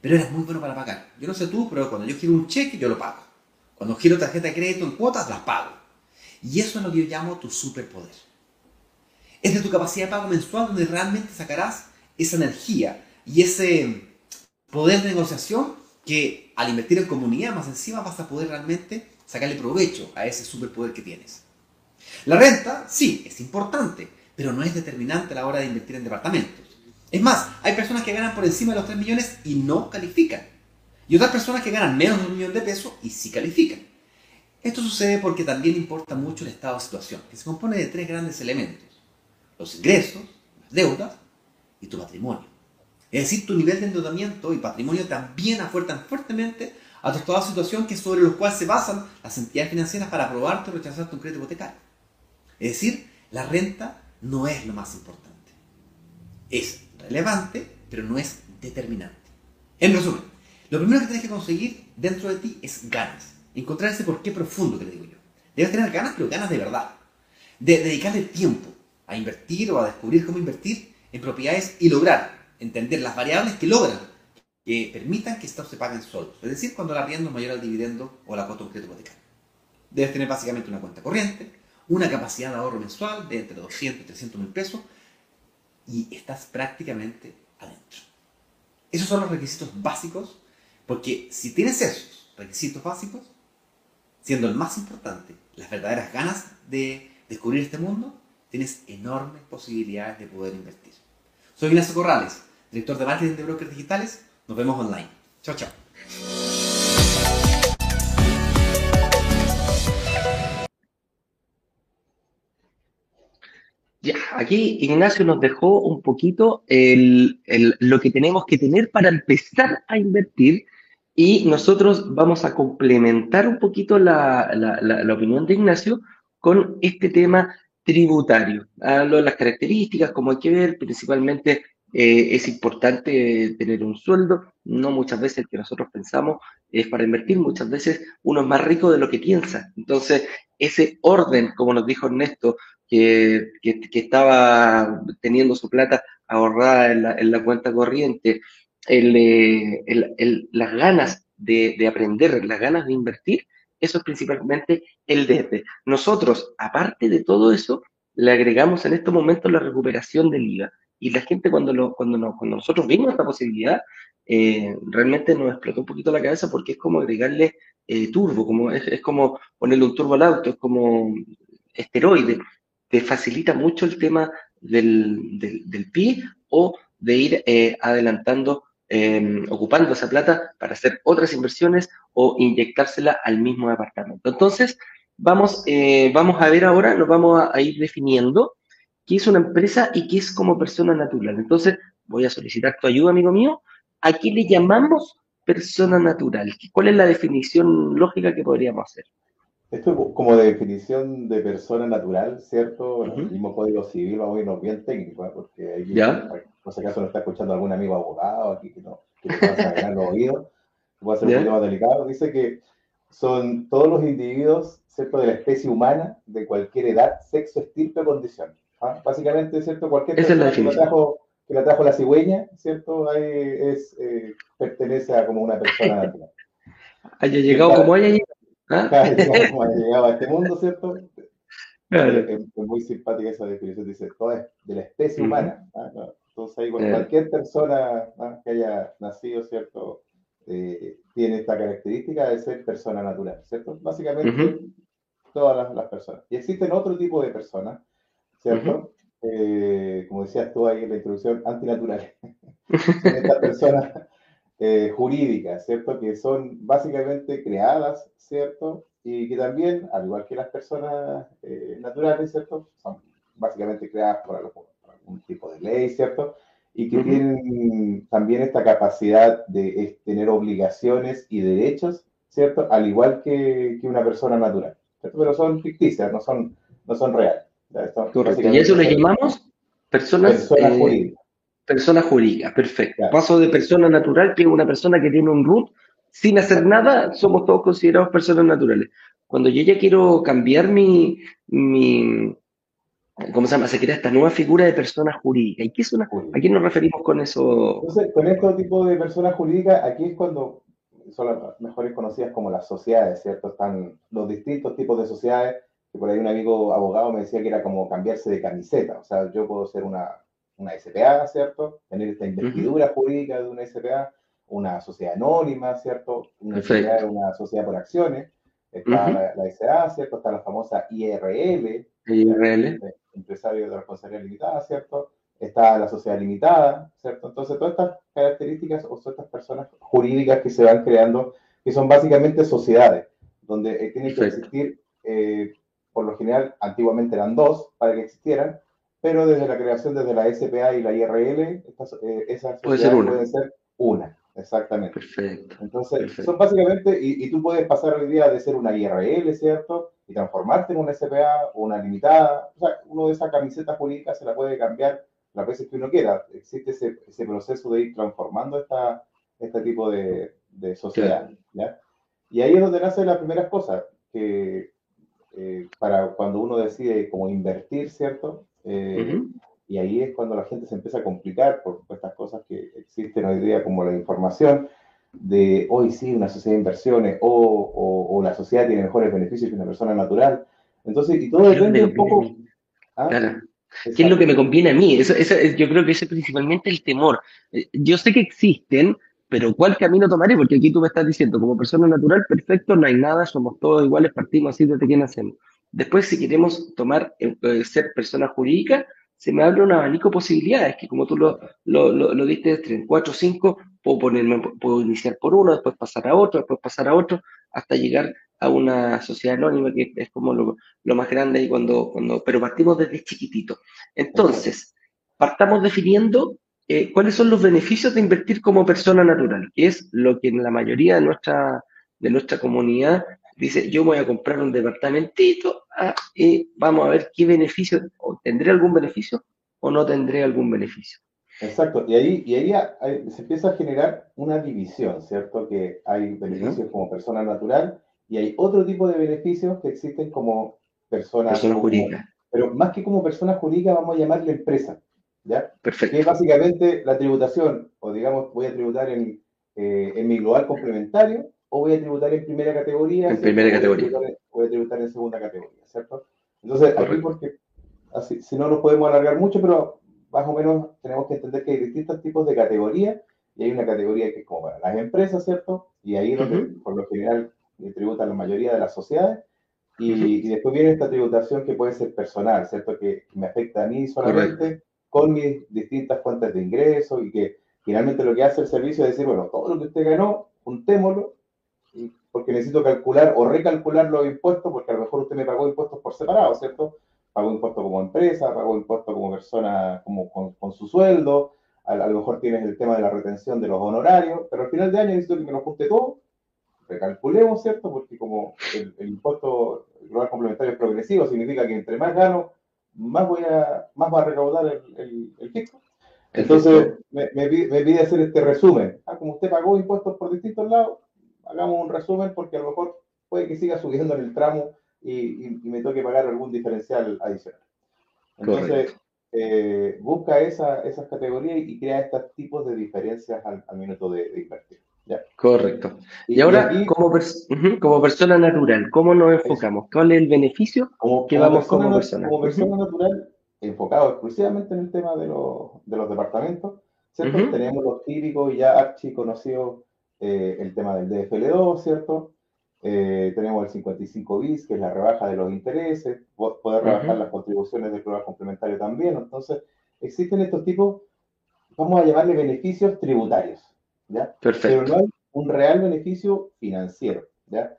Pero eres muy bueno para pagar. Yo no sé tú, pero cuando yo quiero un cheque, yo lo pago. Cuando quiero tarjeta de crédito en cuotas, las pago. Y eso es lo que yo llamo tu superpoder es de tu capacidad de pago mensual donde realmente sacarás esa energía y ese poder de negociación que al invertir en comunidad más encima vas a poder realmente sacarle provecho a ese superpoder que tienes. La renta, sí, es importante, pero no es determinante a la hora de invertir en departamentos. Es más, hay personas que ganan por encima de los 3 millones y no califican. Y otras personas que ganan menos de un millón de pesos y sí califican. Esto sucede porque también importa mucho el estado de situación, que se compone de tres grandes elementos los ingresos, las deudas y tu patrimonio. Es decir, tu nivel de endeudamiento y patrimonio también afuertan fuertemente a tu situación que sobre los cuales se basan las entidades financieras para aprobarte o rechazarte un crédito hipotecario. Es decir, la renta no es lo más importante. Es relevante, pero no es determinante. En resumen, lo primero que tienes que conseguir dentro de ti es ganas. Encontrar ese porqué profundo que le digo yo. Debes tener ganas, pero ganas de verdad. De dedicarle tiempo, a invertir o a descubrir cómo invertir en propiedades y lograr entender las variables que logran que permitan que estos se paguen solos. Es decir, cuando la arriendo es mayor al dividendo o la cuota de un crédito hipotecario. Debes tener básicamente una cuenta corriente, una capacidad de ahorro mensual de entre 200 y 300 mil pesos y estás prácticamente adentro. Esos son los requisitos básicos porque si tienes esos requisitos básicos, siendo el más importante las verdaderas ganas de descubrir este mundo, tienes enormes posibilidades de poder invertir. Soy Ignacio Corrales, director de marketing de brokers digitales. Nos vemos online. Chao, chao. Ya, aquí Ignacio nos dejó un poquito lo que tenemos que tener para empezar a invertir y nosotros vamos a complementar un poquito la, opinión de Ignacio con este tema tributario. Hablo de las características, como hay que ver, principalmente eh, es importante tener un sueldo, no muchas veces el que nosotros pensamos es para invertir, muchas veces uno es más rico de lo que piensa. Entonces, ese orden, como nos dijo Ernesto, que, estaba teniendo su plata ahorrada en la, cuenta corriente, eh, las ganas de, aprender, las ganas de invertir, eso es principalmente el desde. Nosotros, aparte de todo eso, le agregamos en estos momentos la recuperación del IVA. Y la gente cuando, cuando, nosotros vimos esta posibilidad, eh, realmente nos explotó un poquito la cabeza porque es como agregarle eh, turbo, como es, como ponerle un turbo al auto, es como esteroide te facilita mucho el tema del, del, o de ir eh, adelantando, em, ocupando esa plata para hacer otras inversiones o inyectársela al mismo departamento. Entonces, vamos, eh, vamos a ver ahora, nos vamos a, ir definiendo qué es una empresa y qué es como persona natural. Entonces, voy a solicitar tu ayuda, amigo mío. ¿A qué le llamamos persona natural? ¿Cuál es la definición lógica que podríamos hacer? Esto es como de definición de persona natural, ¿cierto? El mismo código civil, vamos a irnos bien técnico, ¿eh? porque ahí, ¿Ya? por si acaso no está escuchando algún amigo abogado aquí que no, que le pueda sacar los oídos, puede ser un poco más delicado. Dice que son todos los individuos, ¿cierto? De la especie humana, de cualquier edad, sexo, estirpe o condición. ¿ah? Básicamente, ¿cierto? Cualquier persona que, la trajo, que la trajo la cigüeña, ¿cierto? Ahí es, eh, pertenece a como una persona natural. Haya llegado como haya llegado. ¿Ah? como ha llegado a este mundo, ¿cierto? Es, muy simpática esa definición, dice, todo es de la especie humana. ¿ah? Entonces, ahí, cualquier persona ¿ah? que haya nacido, ¿cierto? Eh, tiene esta característica de ser persona natural, ¿cierto? Básicamente, todas las, personas. Y existen otro tipo de personas, ¿cierto? Eh, como decías tú ahí en la introducción, antinaturales. Son estas personas eh, jurídicas, ¿cierto? Que son básicamente creadas, ¿cierto? Y que también, al igual que las personas eh, naturales, ¿cierto? Son básicamente creadas por, algún tipo de ley, ¿cierto? Y que tienen también esta capacidad de tener obligaciones y derechos, ¿cierto? Al igual que, que una persona natural, ¿cierto? Pero son ficticias, no son, no son reales. Correcto. Y eso le llamamos personas, personas eh, jurídicas Persona jurídica, perfecto. Paso de persona natural, que es una persona que tiene un root, sin hacer nada, somos todos considerados personas naturales. Cuando yo ya quiero cambiar mi, mi ¿cómo se llama? Se crea esta nueva figura de persona jurídica. ¿Y qué es una ¿A quién nos referimos con eso? Entonces, con este tipo de persona jurídica, aquí es cuando son las mejores conocidas como las sociedades, ¿cierto? Están los distintos tipos de sociedades, que por ahí un amigo abogado me decía que era como cambiarse de camiseta. O sea, yo puedo ser una una SPA, ¿cierto? Tener esta investidura jurídica de una SPA, una sociedad anónima, ¿cierto? Una, sociedad, una sociedad por acciones. Está la, SA, ¿cierto? Está la famosa IRL, IRL. Empresario de responsabilidad limitada, ¿cierto? Está la sociedad limitada, ¿cierto? Entonces, todas estas características o todas estas personas jurídicas que se van creando, que son básicamente sociedades, donde eh, tienen que existir, eh, por lo general, antiguamente eran dos para que existieran, pero desde la creación, desde la SPA y la IRL, estas, eh, esas Puede ser una. pueden ser una, exactamente. Perfecto. Entonces, son básicamente, y, tú puedes pasar hoy día de ser una IRL, ¿cierto? Y transformarte en una SPA o una limitada. O sea, uno de esas camisetas jurídicas se la puede cambiar las veces que uno quiera. Existe ese, ese proceso de ir transformando esta, este tipo de, de sociedad. ¿ya? Y ahí es donde nacen las primeras cosas, que eh, para cuando uno decide como invertir, ¿cierto? Eh, y ahí es cuando la gente se empieza a complicar por estas cosas que existen hoy día, como la información de hoy sí, una sociedad de inversiones o, o, la sociedad tiene mejores beneficios que una persona natural. Entonces, y todo depende un poco. ¿ah? Claro. ¿Qué es lo que me conviene a mí? Eso, yo creo que ese es principalmente el temor. Eh, yo sé que existen, pero ¿cuál camino tomaré? Porque aquí tú me estás diciendo, como persona natural, perfecto, no hay nada, somos todos iguales, partimos así desde que nacemos. Después, si queremos tomar, eh, ser persona jurídica, se me abre un abanico de posibilidades, que como tú lo, lo, lo, diste en 4 o 5, puedo, ponerme, puedo iniciar por uno, después pasar a otro, después pasar a otro, hasta llegar a una sociedad anónima, que es como lo, lo más grande, y cuando, cuando, pero partimos desde chiquitito. Entonces, partamos definiendo eh, cuáles son los beneficios de invertir como persona natural, que es lo que en la mayoría de nuestra, de nuestra comunidad dice, yo voy a comprar un departamentito ah, y vamos a ver qué beneficio, o tendré algún beneficio o no tendré algún beneficio. Exacto, y ahí, y ahí se empieza a generar una división, ¿cierto? Que hay beneficios como persona natural y hay otro tipo de beneficios que existen como persona, persona jurídica. Pero más que como persona jurídica, vamos a llamarle empresa. ¿ya? Perfecto. Que es básicamente la tributación, o digamos, voy a tributar en, eh, en mi global complementario, o voy a tributar en primera categoría. En primera categoría. Voy a, tributar, en segunda categoría, ¿cierto? Entonces, aquí porque, así, si no nos podemos alargar mucho, pero más o menos tenemos que entender que hay distintos tipos de categorías, y hay una categoría que es como para las empresas, ¿cierto? Y ahí es donde, por lo general, tributa la mayoría de las sociedades, y, y, después viene esta tributación que puede ser personal, ¿cierto? Que me afecta a mí solamente con mis distintas fuentes de ingresos y que finalmente lo que hace el servicio es decir, bueno, todo lo que usted ganó, juntémoslo, porque necesito calcular o recalcular los impuestos, porque a lo mejor usted me pagó impuestos por separado, ¿cierto? Pagó impuestos como empresa, pagó impuestos como persona, como con, su sueldo, a, lo mejor tienes el tema de la retención de los honorarios, pero al final de año necesito que me lo junte todo, recalculemos, ¿cierto? Porque como el, el impuesto global complementario es progresivo, significa que entre más gano, más voy a, más va a recaudar el, el, fisco. Entonces me, me, pide hacer este resumen. Ah, como usted pagó impuestos por distintos lados, hagamos un resumen porque a lo mejor puede que siga subiendo en el tramo y, y, me toque pagar algún diferencial adicional. Entonces, eh, busca esa, esas categorías y crea estos tipos de diferencias al, minuto de, de invertir. Correcto. Y, ahora, como, como, persona natural, ¿cómo nos enfocamos? ¿Cuál es el beneficio como, que vamos como persona? Como persona natural, enfocado exclusivamente en el tema de, los, de los departamentos, ¿cierto? Tenemos los típicos y ya archi conocidos, eh, el tema del DFL2, ¿cierto? Eh, tenemos el 55 bis, que es la rebaja de los intereses, poder rebajar las contribuciones del programa complementario también. Entonces, existen estos tipos, vamos a llamarle beneficios tributarios. ¿ya? Perfecto. Pero no hay un real beneficio financiero, ¿ya?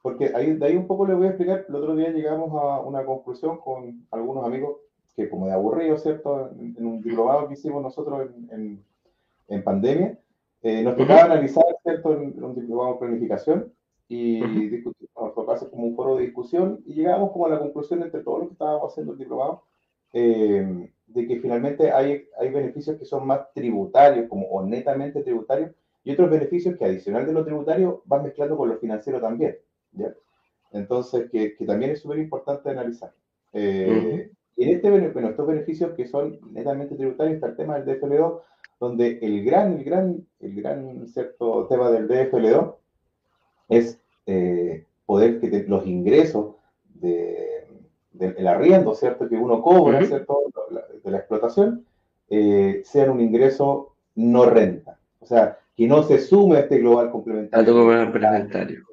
Porque ahí, de ahí un poco les voy a explicar, el otro día llegamos a una conclusión con algunos amigos que como de aburrido, ¿cierto? En, un diplomado que hicimos nosotros en, en, pandemia, eh, nos tocaba analizar, ¿cierto? En, un diplomado de planificación y uh nos tocaba hacer como un foro de discusión y llegamos como a la conclusión entre todos los que estábamos haciendo el diplomado, eh, de que finalmente hay, hay beneficios que son más tributarios, como o netamente tributarios, y otros beneficios que adicional de lo tributario van mezclando con lo financiero también. ¿ya? Entonces, que, que también es súper importante analizar. Eh, y en este, bueno, estos beneficios que son netamente tributarios está el tema del DFL2, donde el gran, el gran, el gran cierto tema del DFL2 es eh, poder que los ingresos de del arriendo, ¿cierto? Que uno cobra, ¿cierto? De la explotación, eh, sean un ingreso no renta. O sea, que no se sume a este global complementario. complementario.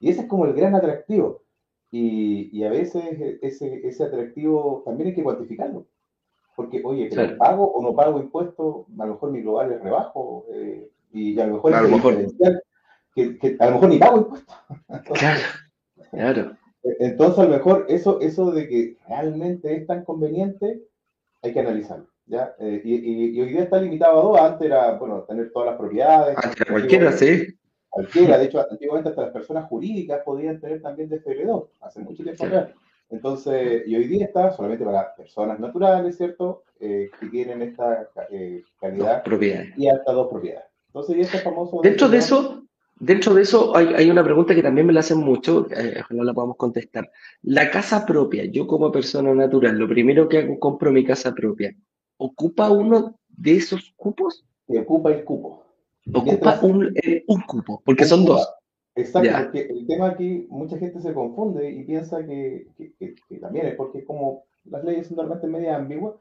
Y ese es como el gran atractivo. Y, y a veces ese, ese, atractivo también hay que cuantificarlo. Porque, oye, ¿pago o no pago impuestos? A lo mejor mi global es rebajo. Eh, y a lo mejor, mejor. Que, que, a lo mejor ni pago impuestos. claro, claro. Entonces, a lo mejor eso, eso de que realmente es tan conveniente, hay que analizarlo. ¿ya? Eh, y, hoy día está limitado a dos. Antes era, bueno, tener todas las propiedades. cualquiera, sí. Cualquiera. De hecho, antiguamente hasta las personas jurídicas podían tener también DFL2, hace mucho tiempo atrás. Entonces, y hoy día está solamente para personas naturales, ¿cierto? Eh, que tienen esta eh, calidad. Y hasta dos propiedades. Entonces, y este famoso. Dentro de eso, Dentro de eso hay, una pregunta que también me la hacen mucho, eh, ojalá la podamos contestar. La casa propia, yo como persona natural, lo primero que hago, compro mi casa propia. ¿Ocupa uno de esos cupos? ocupa el cupo. Ocupa eh, un, cupo, porque son dos. Exacto, porque el tema aquí, mucha gente se confunde y piensa que, también es porque como las leyes son normalmente media ambiguas,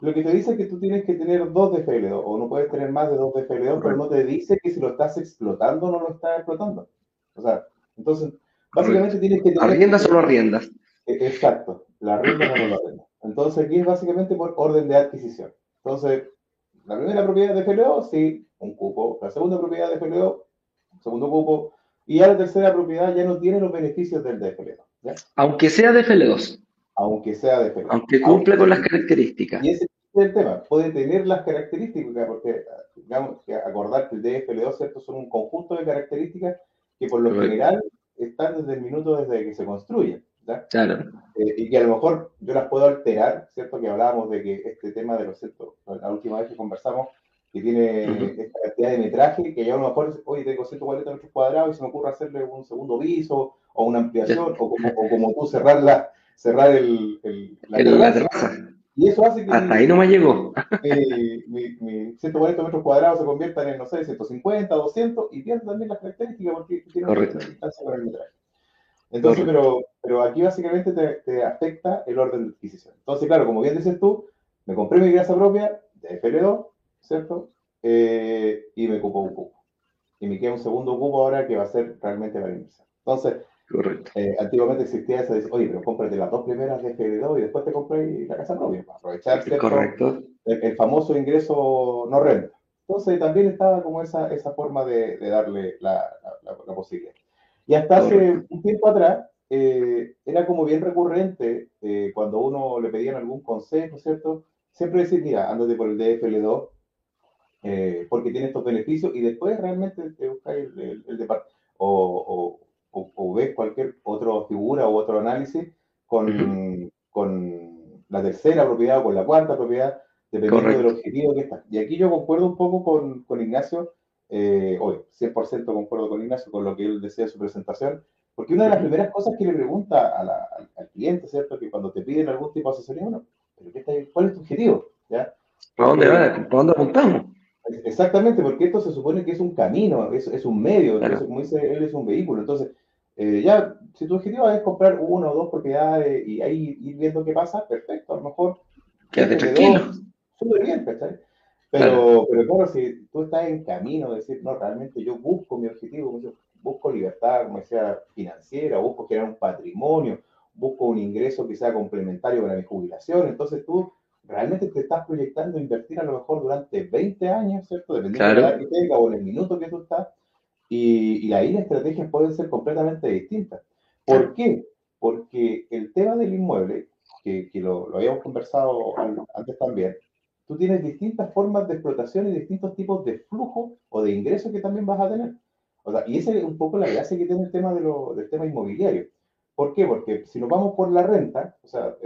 lo que te dice es que tú tienes que tener dos DFL2 o no puedes tener más de dos DFL2, pero no te dice que si lo estás explotando o no lo estás explotando. O sea, entonces, básicamente tienes que tener... ¿Arriendas o no arriendas? E, exacto, la arriendas o no la arriendas. Entonces, aquí es básicamente por orden de adquisición. Entonces, la primera propiedad de FLO, sí, un cupo. La segunda propiedad de FLO, segundo cupo. Y ya la tercera propiedad ya no tiene los beneficios del DFL2. Aunque sea de FL2. Aunque sea de FL2. Aunque cumple con las características. Y ese es el tema. Puede tener las características, porque digamos que acordar que el DFL2, ¿cierto? Son un conjunto de características que por lo general están desde el minuto desde que se construyen. Claro. Eh, y que a lo mejor yo las puedo alterar, ¿cierto? Que hablábamos de que este tema de los centros, la última vez que conversamos, que tiene esta cantidad de metraje, que yo a lo mejor, oye, tengo 140 metros cuadrados y se me ocurre hacerle un segundo piso o una ampliación, o como, o como tú cerrar, la, cerrar el, la, terraza. Y eso hace que. Hasta ahí no me llegó. Mi, mi, 140 metros cuadrados se conviertan en, no sé, 150, 200 y pierde también las características porque tiene una distancia con el metraje. Entonces, pero, pero aquí básicamente te, afecta el orden de adquisición. Entonces, claro, como bien dices tú, me compré mi grasa propia de FL2, ¿cierto? Eh, y me ocupó un cupo. Y me queda un segundo cupo ahora que va a ser realmente para inversión. Entonces, eh, antiguamente existía de oye, pero cómprate las dos primeras de FL2 y después te compré la casa propia, para aprovechar Correcto. El, famoso ingreso no renta. Entonces, también estaba como esa, esa forma de, darle la, la posibilidad. Y hasta hace un tiempo atrás eh, era como bien recurrente eh, cuando uno le pedían algún consejo, ¿cierto? Siempre decir, mira, ándate por el DFL2 eh, porque tiene estos beneficios y después realmente te buscas el, el, o, o, o, ves cualquier otra figura o otro análisis con, con la tercera propiedad o con la cuarta propiedad, dependiendo del objetivo que está. Y aquí yo concuerdo un poco con, con Ignacio eh, hoy 100% concuerdo con Ignacio con lo que él decía en su presentación, porque una de las primeras cosas que le pregunta al, cliente, ¿cierto? Que cuando te piden algún tipo de asesoría, bueno, ¿cuál es tu objetivo? ¿Ya? ¿Para dónde, va? ¿Para dónde apuntamos? Exactamente, porque esto se supone que es un camino, es, es un medio, entonces, como dice él, es un vehículo. Entonces, eh, ya, si tu objetivo es comprar uno o dos propiedades y ahí ir viendo qué pasa, perfecto, a lo mejor. Quédate tranquilo. Súper bien, ¿cachai? Pero, pero claro, si tú estás en camino de decir, no, realmente yo busco mi objetivo, busco libertad, como decía, financiera, busco crear un patrimonio, busco un ingreso que sea complementario para mi jubilación, entonces tú realmente te estás proyectando invertir a lo mejor durante 20 años, ¿cierto? Dependiendo de la edad que tenga o en el minuto que tú estás, y, y ahí las estrategias pueden ser completamente distintas. ¿Por qué? Porque el tema del inmueble, que, que lo, lo habíamos conversado antes también, tú tienes distintas formas de explotación y distintos tipos de flujo o de ingresos que también vas a tener. O sea, y esa es un poco la gracia que tiene el tema de lo, del tema inmobiliario. ¿Por qué? Porque si nos vamos por la renta, o sea,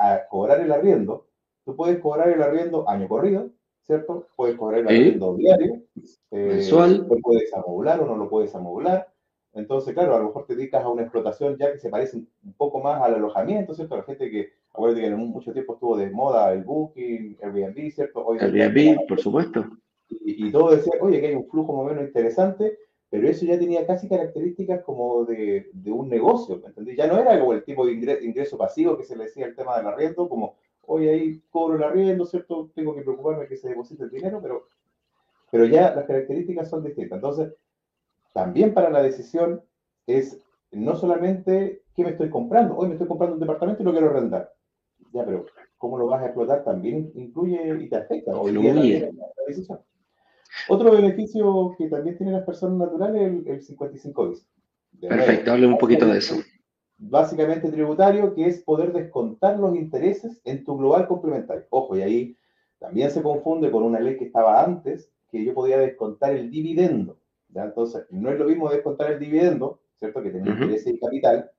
a cobrar el arriendo, tú puedes cobrar el arriendo año corrido, ¿cierto? Puedes cobrar el arriendo diario, eh, Lo puedes amoblar o no lo puedes amoblar. Entonces, claro, a lo mejor te dedicas a una explotación ya que se parece un poco más al alojamiento, ¿cierto? La gente que Acuérdate que en mucho tiempo estuvo de moda el Booking, Airbnb, ¿cierto? Hoy Airbnb, por supuesto. Y, todo decía, oye, que hay un flujo más o menos interesante, pero eso ya tenía casi características como de, de un negocio, ¿me entendí? Ya no era como el tipo de ingreso, pasivo que se le decía el tema del arriendo, como, oye, ahí cobro el arriendo, ¿cierto? Tengo que preocuparme que se deposite el dinero, pero, pero ya las características son distintas. Entonces, también para la decisión es no solamente qué me estoy comprando, hoy me estoy comprando un departamento y lo quiero rentar ya, pero cómo lo vas a explotar también incluye y te afecta. Hoy día Otro beneficio que también tienen las personas naturales es el, 55 bis. Perfecto, hable un poquito de eso. Básicamente tributario, que es poder descontar los intereses en tu global complementario. Ojo, y ahí también se confunde con una ley que estaba antes, que yo podía descontar el dividendo. ¿ya? Entonces, no es lo mismo descontar el dividendo, ¿cierto? Que tener intereses y capital.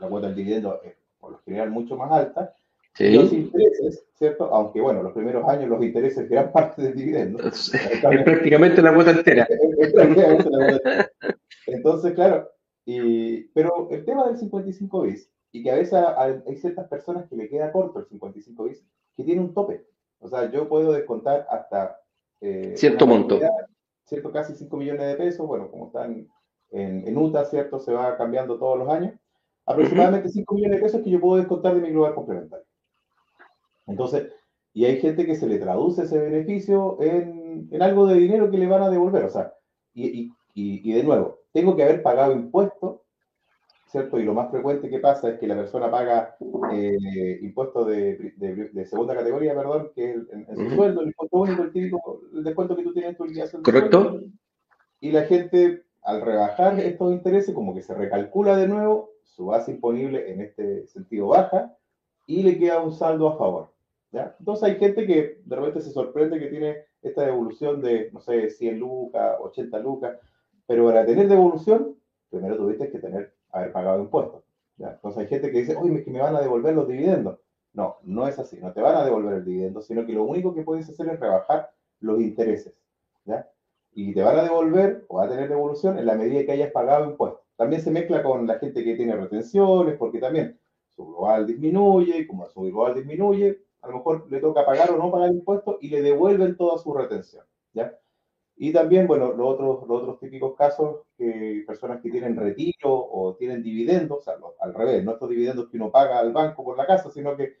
la cuota del dividendo es por lo general mucho más alta, los intereses, ¿cierto? Aunque bueno, los primeros años los intereses eran parte del dividendo. Es, prácticamente la cuota entera. Entonces, claro, y, pero el tema del 55 bis, y que a veces hay ciertas personas que le queda corto el 55 bis, que tiene un tope. O sea, yo puedo descontar hasta... Eh, cierto monto. Cierto, casi 5 millones de pesos, bueno, como están en, en UTA, ¿cierto? Se va cambiando todos los años. Aproximadamente 5 millones de pesos que yo puedo descontar de mi global complementario. Entonces, y hay gente que se le traduce ese beneficio en, en algo de dinero que le van a devolver. O sea, y, y, y, de nuevo, tengo que haber pagado impuestos, ¿cierto? Y lo más frecuente que pasa es que la persona paga eh, impuestos de, de, segunda categoría, perdón, que es en, su sueldo, el impuesto único, el típico, el descuento que tú tienes en tu liquidación. Correcto. y la gente, al rebajar estos intereses, como que se recalcula de nuevo, su base imponible en este sentido baja y le queda un saldo a favor. Entonces hay gente que de repente se sorprende que tiene esta devolución de, no sé, 100 lucas, 80 lucas, pero para tener devolución, primero tuviste que tener, haber pagado impuestos. Entonces hay gente que dice, oye, que me van a devolver los dividendos. No, no es así, no te van a devolver el dividendo, sino que lo único que puedes hacer es rebajar los intereses. ¿ya? Y te van a devolver o va a tener devolución en la medida que hayas pagado impuestos. También se mezcla con la gente que tiene retenciones, porque también su global disminuye, como su global disminuye, a lo mejor le toca pagar o no pagar impuestos y le devuelven toda su retención, ¿ya? Y también, bueno, los otros, los otros típicos casos, que personas que tienen retiro o tienen dividendos, o sea, al revés, no estos dividendos que uno paga al banco por la casa, sino que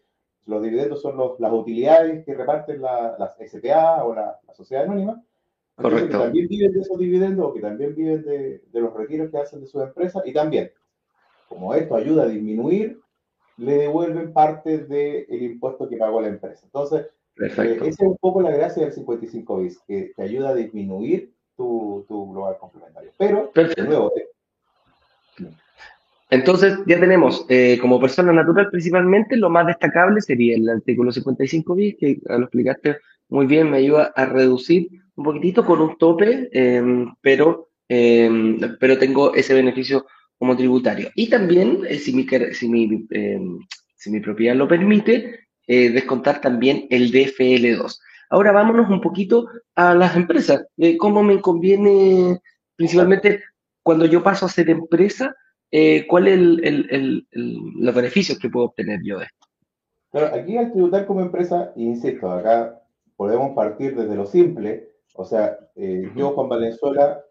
los dividendos son los, las utilidades que reparten la, las SPA o la, sociedad anónima, Correcto. que también viven de esos dividendos o que también viven de, de los retiros que hacen de sus empresas y también, como esto ayuda a disminuir le devuelven parte del impuesto que pagó la empresa. Entonces, eh, esa es un poco la gracia del 55 bis, que te ayuda a disminuir tu, tu global complementario. Pero, de nuevo, eh, entonces, ya tenemos, eh, como persona natural principalmente, lo más destacable sería el artículo 55 bis, que lo explicaste muy bien, me ayuda a reducir un poquitito con un tope, em, pero, em, pero tengo ese beneficio como tributario. Y también, eh, si, mi, si, mi, eh, si mi propiedad lo permite, eh, descontar también el DFL2. Ahora vámonos un poquito a las empresas. ¿Cómo me conviene, principalmente cuando yo paso a ser empresa, cuál es el, el, el, los beneficios que puedo obtener yo de esto? Claro, aquí al tributar como empresa, insisto, acá podemos partir desde lo simple. O sea, yo, Juan Valenzuela,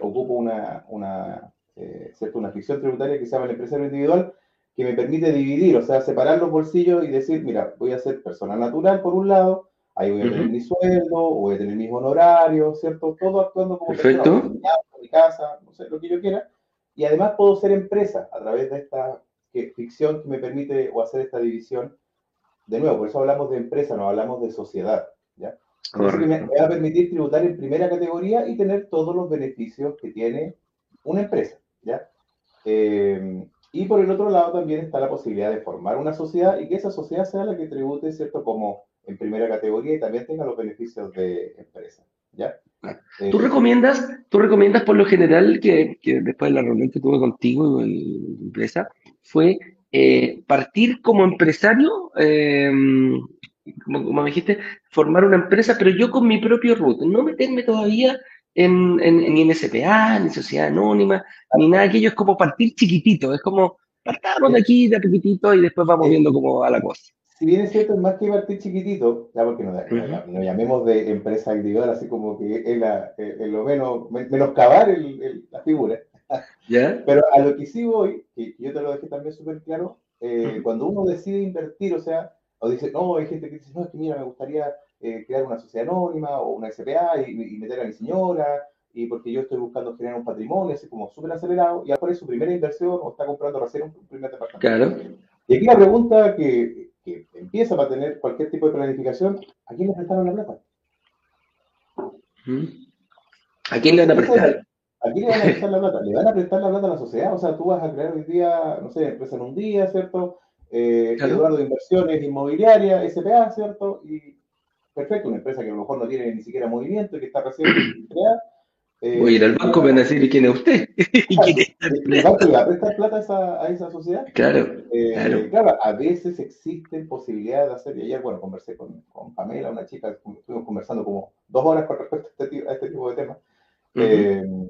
ocupo una, una eh, una ficción tributaria que se llama el empresario individual, que me permite dividir, o sea, separar los bolsillos y decir, mira, voy a ser persona natural por un lado, ahí voy a tener mi sueldo, voy a tener mis honorarios, ¿cierto? Todo actuando como Perfecto. persona, mi casa, no sé, lo que yo quiera. Y además puedo ser empresa a través de esta ficción que me permite o hacer esta división. De nuevo, por eso hablamos de empresa, no hablamos de sociedad, ¿ya? me, me va a permitir tributar en primera categoría y tener todos los beneficios que tiene una empresa. ¿ya? Eh, y por el otro lado también está la posibilidad de formar una sociedad y que esa sociedad sea la que tribute, ¿cierto? Como en primera categoría y también tenga los beneficios de empresa, ¿ya? Eh, ¿Tú, recomiendas, ¿Tú recomiendas por lo general que, que después de la reunión que tuve contigo en empresa, fue eh, partir como empresario, como, como, me dijiste, formar una empresa, pero yo con mi propio root, no meterme todavía en, en, ni en SPA, ni sociedad anónima, ni nada de aquello, es como partir chiquitito, es como partamos de aquí de poquitito y después vamos viendo cómo va la cosa. Si bien es cierto, es más que partir chiquitito, ya porque nos, no llamemos de empresa individual, así como que es, la, lo menos, menoscabar el, el, la figura. ¿Ya? Pero a lo que sí voy, y yo te lo dejé también súper claro, eh, cuando uno decide invertir, o sea, o dice, no, hay gente que dice, no, es que mira, me gustaría eh, crear una sociedad anónima o una SPA y, meter a mi señora, y porque yo estoy buscando generar un patrimonio, así como súper acelerado, y ahora es su primera inversión o está comprando recién un, primer departamento. Claro. Y aquí la pregunta que, que, empieza para tener cualquier tipo de planificación, ¿a quién le prestaron la plata? ¿A quién le van a prestar? ¿A quién le van a prestar la plata? Le van a prestar la plata a la sociedad, o sea, tú vas a crear hoy día, no sé, empresa en un día, ¿cierto? Eh, Eduardo de Inversiones Inmobiliaria, SPA, ¿cierto? Y perfecto, una empresa que a lo mejor no tiene ni siquiera movimiento y que está recién creada. Eh, Voy a ir al banco y van a decir quién es usted. ¿Y quién es ¿El banco le va a prestar plata a esa, a esa sociedad? Claro, eh, claro. Claro, a veces existen posibilidades de hacer, y ayer, bueno, conversé con, con Pamela, una chica, estuvimos conversando como dos horas con respecto a este, a este tipo de temas. Uh -huh. eh,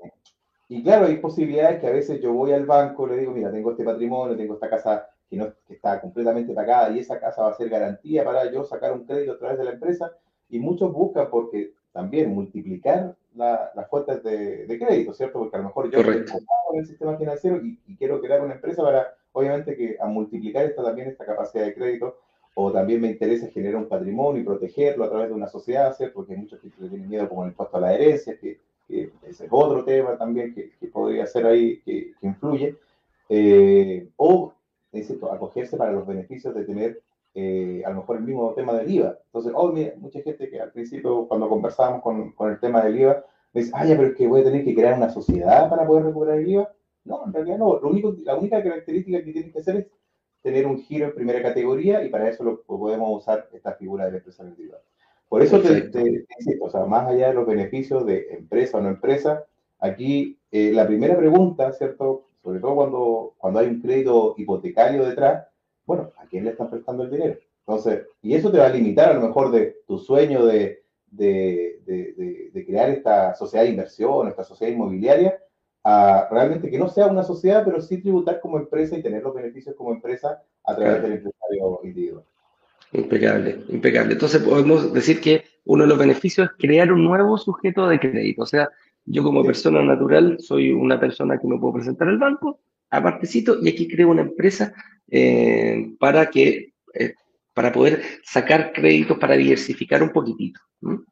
y claro, hay posibilidades que a veces yo voy al banco, le digo, mira, tengo este patrimonio, tengo esta casa que, no, que está completamente pagada y esa casa va a ser garantía para yo sacar un crédito a través de la empresa. Y muchos buscan porque también multiplicar la, las fuentes de, de, crédito, ¿cierto? Porque a lo mejor yo estoy en el sistema financiero y, y, quiero crear una empresa para, obviamente, que a multiplicar esta también esta capacidad de crédito. o también me interesa generar un patrimonio y protegerlo a través de una sociedad, ¿cierto? Porque hay muchos que tienen miedo como el impuesto a la herencia, que, ese es otro tema también que, podría ser ahí, que, influye, eh, o, insisto, acogerse para los beneficios de tener eh, a lo mejor el mismo tema del IVA. Entonces, oh, mira, mucha gente que al principio, cuando conversábamos con, con el tema del IVA, me dice, ah, ya, pero es que voy a tener que crear una sociedad para poder recuperar el IVA. No, en realidad no. Lo único, la única característica que tienes que hacer es tener un giro en primera categoría y para eso lo, podemos usar esta figura del empresario individual. Por eso te, insisto, o sea, más allá de los beneficios de empresa o no empresa, aquí eh, la primera pregunta, ¿cierto? Sobre todo cuando, cuando hay un crédito hipotecario detrás, bueno, ¿a quién le están prestando el dinero? Entonces, y eso te va a limitar a lo mejor de tu sueño de, de, de, de crear esta sociedad de inversión, esta sociedad inmobiliaria, a realmente que no sea una sociedad, pero sí tributar como empresa y tener los beneficios como empresa a través del empresario individual. Impecable, impecable. Entonces podemos decir que uno de los beneficios es crear un nuevo sujeto de crédito. O sea, yo como persona natural soy una persona que me puedo presentar al banco, apartecito, y aquí creo una empresa eh, para que eh, para poder sacar créditos para diversificar un poquitito.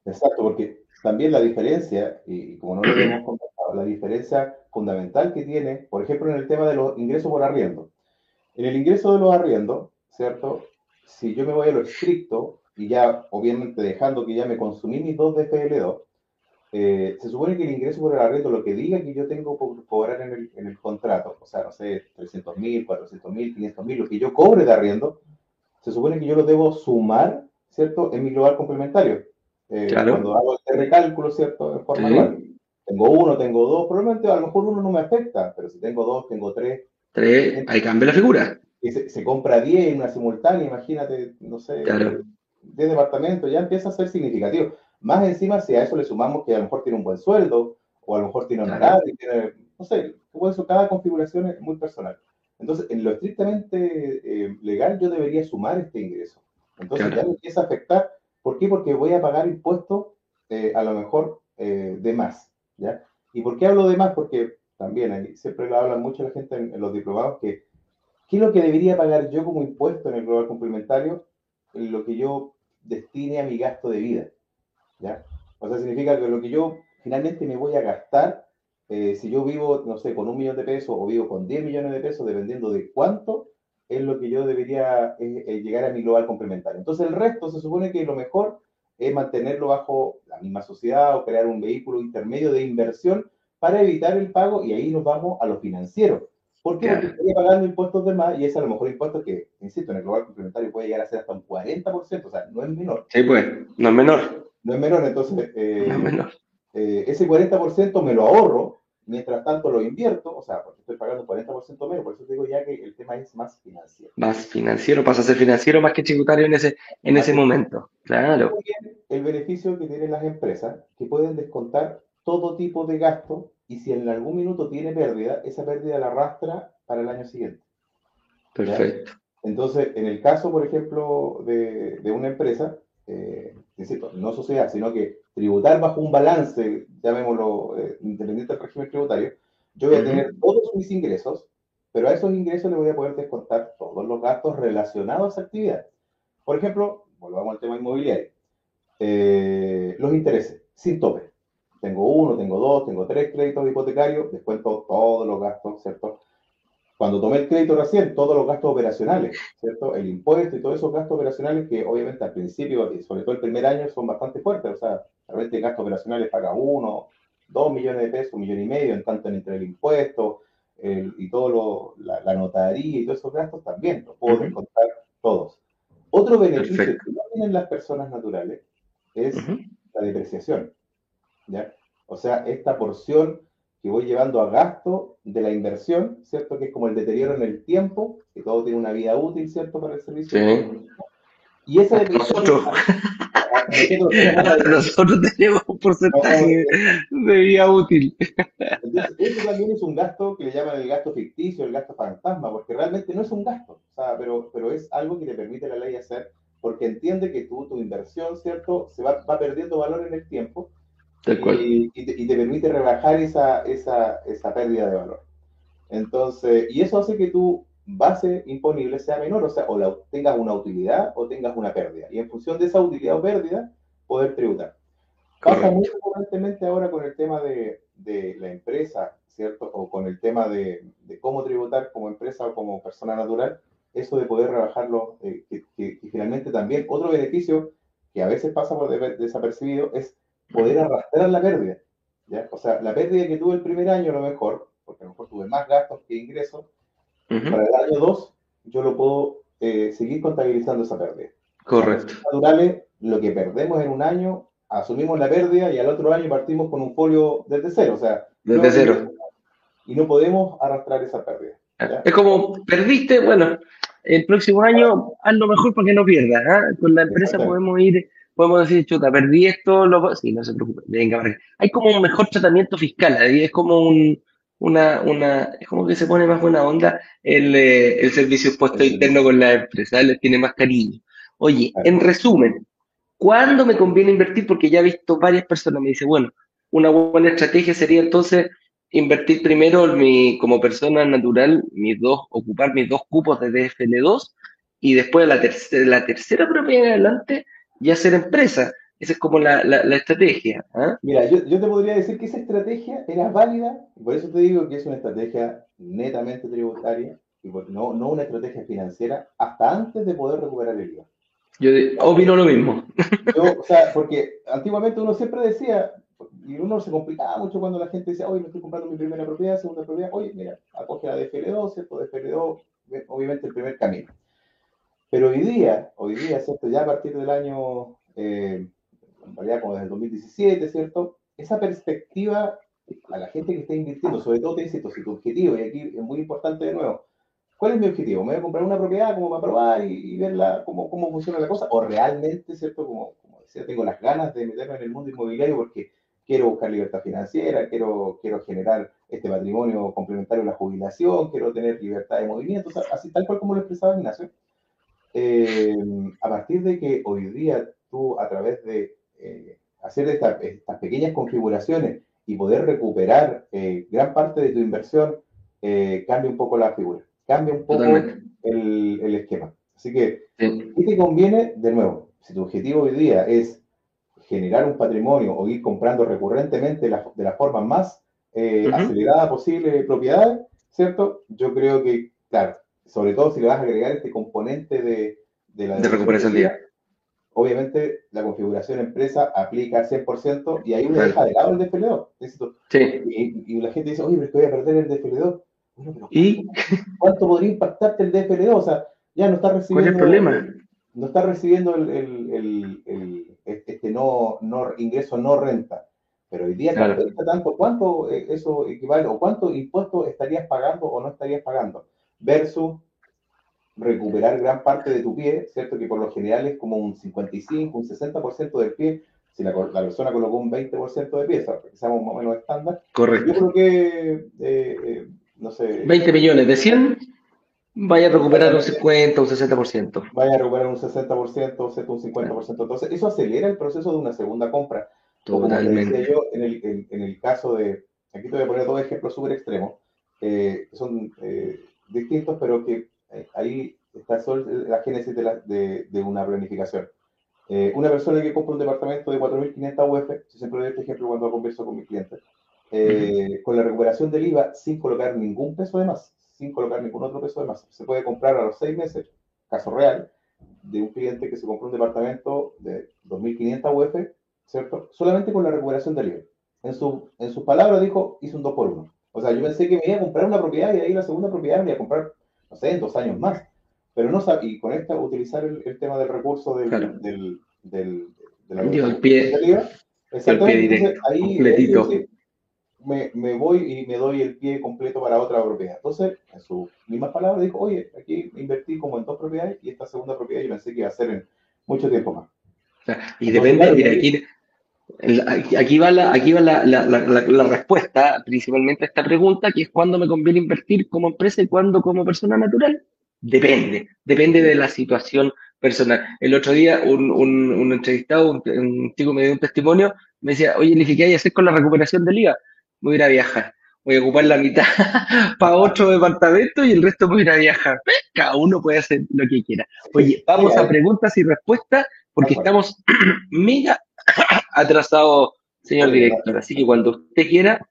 Exacto, porque también la diferencia, y como no lo hemos comentado, la diferencia fundamental que tiene, por ejemplo, en el tema de los ingresos por arriendo. En el ingreso de los arriendos, ¿cierto? Si yo me voy a lo estricto, y ya obviamente dejando que ya me consumí mis dos DFL2, eh, se supone que el ingreso por el arriendo, lo que diga que yo tengo por cobrar en el, en el contrato, o sea, no sé, 300 mil, 400 mil, 500 mil, lo que yo cobre de arriendo, se supone que yo lo debo sumar, ¿cierto?, en mi global complementario. Eh, cuando hago este recálculo, ¿cierto? En forma Tengo uno, tengo dos, probablemente a lo mejor uno no me afecta, pero si tengo dos, tengo tres. Tres, ahí cambia la figura. Y se, compra 10 en una simultánea, imagínate, no sé, claro. 10 departamentos, ya empieza a ser significativo. Más encima, si a eso le sumamos que a lo mejor tiene un buen sueldo, o a lo mejor tiene honorario, tiene, no sé, eso, cada configuración es muy personal. Entonces, en lo estrictamente eh, legal, yo debería sumar este ingreso. Entonces, ya me empieza a afectar ¿Por qué? Porque voy a pagar impuestos eh, a lo mejor eh, de más. ¿ya? ¿Y por qué hablo de más? Porque también ahí siempre lo habla mucho la gente en, los diplomados que ¿qué es lo que debería pagar yo como impuesto en el global complementario? En lo que yo destine a mi gasto de vida. ¿Ya? O sea, significa que lo que yo finalmente me voy a gastar, eh, si yo vivo, no sé, con un millón de pesos o vivo con 10 millones de pesos, dependiendo de cuánto, es lo que yo debería eh, eh, llegar a mi global complementario. Entonces el resto se supone que lo mejor es mantenerlo bajo la misma sociedad o crear un vehículo intermedio de inversión para evitar el pago y ahí nos vamos a lo financiero. ¿Por qué? Porque estoy pagando impuestos de más y es a lo mejor impuesto que, insisto, en el global complementario puede llegar a ser hasta un 40%, o sea, no es menor. Sí, pues, no es menor. No es menor, entonces, eh, no es menor. ese 40% me lo ahorro Mientras tanto lo invierto, o sea, porque estoy pagando 40% menos, por eso digo ya que el tema es más financiero. Más financiero, pasa a ser financiero más que tributario en ese, en ese momento. Claro. El beneficio que tienen las empresas, que pueden descontar todo tipo de gasto y si en algún minuto tiene pérdida, esa pérdida la arrastra para el año siguiente. Perfecto. Entonces, en el caso, por ejemplo, de, de una empresa, eh, no sociedad, sino que tributar bajo un balance, llamémoslo eh, independiente del régimen tributario, yo voy a tener todos mis ingresos, pero a esos ingresos le voy a poder descontar todos los gastos relacionados a esa actividad. Por ejemplo, volvamos al tema inmobiliario, eh, los intereses, sin tope. Tengo uno, tengo dos, tengo tres créditos hipotecarios, descuento todos los gastos, ¿cierto? Cuando tomé el crédito recién, todos los gastos operacionales, ¿cierto? El impuesto y todos esos gastos operacionales que obviamente al principio, y sobre todo el primer año, son bastante fuertes. O sea, realmente gastos operacionales paga uno, dos millones de pesos, un millón y medio, en tanto entre el impuesto y todo lo, la, notaría y todos esos gastos también, los puedo descontar todos. Otro beneficio que no tienen las personas naturales es la depreciación. ¿ya? O sea, esta porción que voy llevando a gasto de la inversión, ¿cierto? Que es como el deterioro en el tiempo, que todo tiene una vida útil, ¿cierto? Para el servicio. Sí. Y esa Nosotros. Nosotros tenemos un porcentaje de vida útil. Entonces, eso también es un gasto que le llaman el gasto ficticio, el gasto fantasma, porque realmente no es un gasto, o sea, pero, pero es algo que te permite la ley hacer, porque entiende que tú, tu inversión, ¿cierto? Se va, va perdiendo valor en el tiempo y, te, permite rebajar esa, esa, esa pérdida de valor. Entonces, y eso hace que tú base imponible sea menor, o sea, o la, tengas una utilidad o tengas una pérdida. Y en función de esa utilidad o pérdida, poder tributar. Pasa muy frecuentemente ahora con el tema de, de, la empresa, ¿cierto? O con el tema de, de, cómo tributar como empresa o como persona natural, eso de poder rebajarlo, eh, que, finalmente también otro beneficio que a veces pasa por desapercibido es poder arrastrar la pérdida. ¿ya? O sea, la pérdida que tuve el primer año a lo mejor, porque a lo mejor tuve más gastos que ingresos, para el año 2 yo lo puedo eh, seguir contabilizando esa pérdida. Correcto. Naturales, lo que perdemos en un año, asumimos la pérdida y al otro año partimos con un folio desde cero. O sea, desde cero. Y no podemos arrastrar esa pérdida. Es como, perdiste, bueno, el próximo año haz lo mejor para que no pierdas. ¿ah? Con la empresa podemos ir, podemos decir, chuta, perdí esto, lo... sí, no se preocupe, venga, hay como un mejor tratamiento fiscal, ahí es como un, una, una, es como que se pone más buena onda el, eh, el servicio puesto interno con la empresa, les tiene más cariño. Oye, en resumen, ¿cuándo me conviene invertir? Porque ya he visto varias personas me dicen, bueno, una buena estrategia sería entonces invertir primero mi, como persona natural, mis dos, ocupar mis dos cupos de DFL2 y después la, tercera la tercera propiedad en adelante ya ser empresa. Esa es como la, la, estrategia. ¿ah? Mira, yo, yo, te podría decir que esa estrategia era válida, por eso te digo que es una estrategia netamente tributaria, y no, no una estrategia financiera, hasta antes de poder recuperar el IVA. Yo opino lo mismo. Yo, o sea, porque antiguamente uno siempre decía, y uno se complicaba mucho cuando la gente decía, oye, me estoy comprando mi primera propiedad, segunda propiedad, oye, mira, acoge la DFL2, ¿cierto? DFL2, obviamente el primer camino. Pero hoy día, hoy día, ¿cierto? Ya a partir del año eh, en realidad como desde el 2017, ¿cierto? Esa perspectiva a la gente que está invirtiendo, sobre todo te insisto, si tu objetivo, y aquí es muy importante de nuevo, ¿cuál es mi objetivo? ¿Me voy a comprar una propiedad como para probar y, ver cómo, cómo, funciona la cosa? ¿O realmente, ¿cierto? Como, como decía, tengo las ganas de meterme en el mundo inmobiliario porque quiero buscar libertad financiera, quiero, quiero generar este patrimonio complementario a la jubilación, quiero tener libertad de movimiento, así tal cual como lo expresaba Ignacio. Eh, a partir de que hoy día tú a través de eh, hacer estas pequeñas configuraciones y poder recuperar eh, gran parte de tu inversión, cambia un poco la figura, cambia un poco el, esquema. Así que, ¿qué te conviene? De nuevo, si tu objetivo hoy día es generar un patrimonio o ir comprando recurrentemente de la forma más acelerada posible propiedades, ¿cierto? Yo creo que, claro, sobre todo si le vas a agregar este componente de, la de recuperación día obviamente la configuración empresa aplica al 100% y ahí uno deja de lado el DFL2. Y, la gente dice, oye, pero es que voy a perder el DFL2. ¿Y? ¿Cuánto podría impactarte el DFL2? O sea, ya no está recibiendo... ¿Cuál es el problema? No está recibiendo el, el, el, este no, no, ingreso no renta. Pero hoy día claro. tanto, ¿cuánto eh, eso equivale o cuánto impuesto estarías pagando o no estarías pagando? Versus recuperar gran parte de tu pie, ¿cierto? Que por lo general es como un 55, un 60% del pie, si la, la, persona colocó un 20% de pie, que seamos más o menos estándar. Correcto. Yo creo que, eh, eh, no sé... 20 millones de 100, vaya a recuperar un 50, un 60%. Vaya a recuperar un 60%, un 50%. Entonces, eso acelera el proceso de una segunda compra. Totalmente. Como yo, en el, en, en el, caso de, aquí te voy a poner dos ejemplos súper extremos, eh, son distintos, pero que eh, ahí está la génesis de, de, una planificación. Eh, una persona que compra un departamento de 4.500 UF, yo siempre doy este ejemplo cuando converso con mis clientes, eh, con la recuperación del IVA sin colocar ningún peso de más, sin colocar ningún otro peso de más. Se puede comprar a los seis meses, caso real, de un cliente que se compró un departamento de 2.500 UF, ¿cierto? Solamente con la recuperación del IVA. En, su, en sus palabras dijo, hice un 2 por 1 O sea, yo pensé que me iba a comprar una propiedad y ahí la segunda propiedad me iba a comprar no sé, en dos años más. Pero no y con esta utilizar el, tema del recurso del, del, del, de la el pie, exactamente, el pie ahí, me, me, voy y me doy el pie completo para otra propiedad. Entonces, en sus mismas palabras, dijo, oye, aquí invertí como en dos propiedades y esta segunda propiedad yo pensé que iba a ser en mucho tiempo más. y depende, aquí, Aquí va, la, aquí va la, la, la, respuesta principalmente a esta pregunta, que es cuándo me conviene invertir como empresa y cuándo como persona natural. Depende, depende de la situación personal. El otro día un, un, un entrevistado, un, chico me dio un testimonio, me decía, oye, ni siquiera hay hacer con la recuperación del IVA, voy a ir a viajar. voy a ocupar la mitad para otro departamento y el resto voy a ir a viajar. Cada uno puede hacer lo que quiera. Oye, vamos a preguntas y respuestas porque estamos mega atrasados, señor director. Así que cuando usted quiera,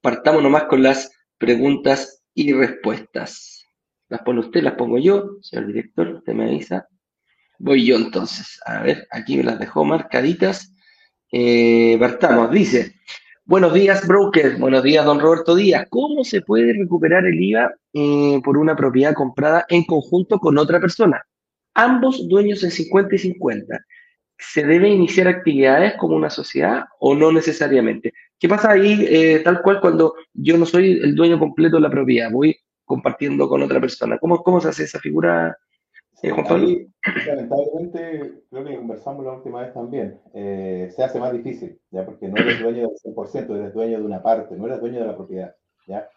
partamos nomás con las preguntas y respuestas. Las pone usted, las pongo yo, señor director, usted me avisa. Voy yo entonces. A ver, aquí me las dejó marcaditas. Eh, partamos, dice. Buenos días, broker. Buenos días, don Roberto Díaz. ¿Cómo se puede recuperar el IVA eh, por una propiedad comprada en conjunto con otra persona? Ambos dueños en 50 y 50. ¿Se debe iniciar actividades como una sociedad o no necesariamente? ¿Qué pasa ahí eh, tal cual cuando yo no soy el dueño completo de la propiedad? Voy compartiendo con otra persona. ¿Cómo, cómo se hace esa figura, eh, Juan Pablo? lamentablemente, creo que conversamos la última vez también, eh, se hace más difícil, ¿ya? porque no eres dueño del 100%, eres dueño de una parte, no eres dueño de la propiedad. ¿ya?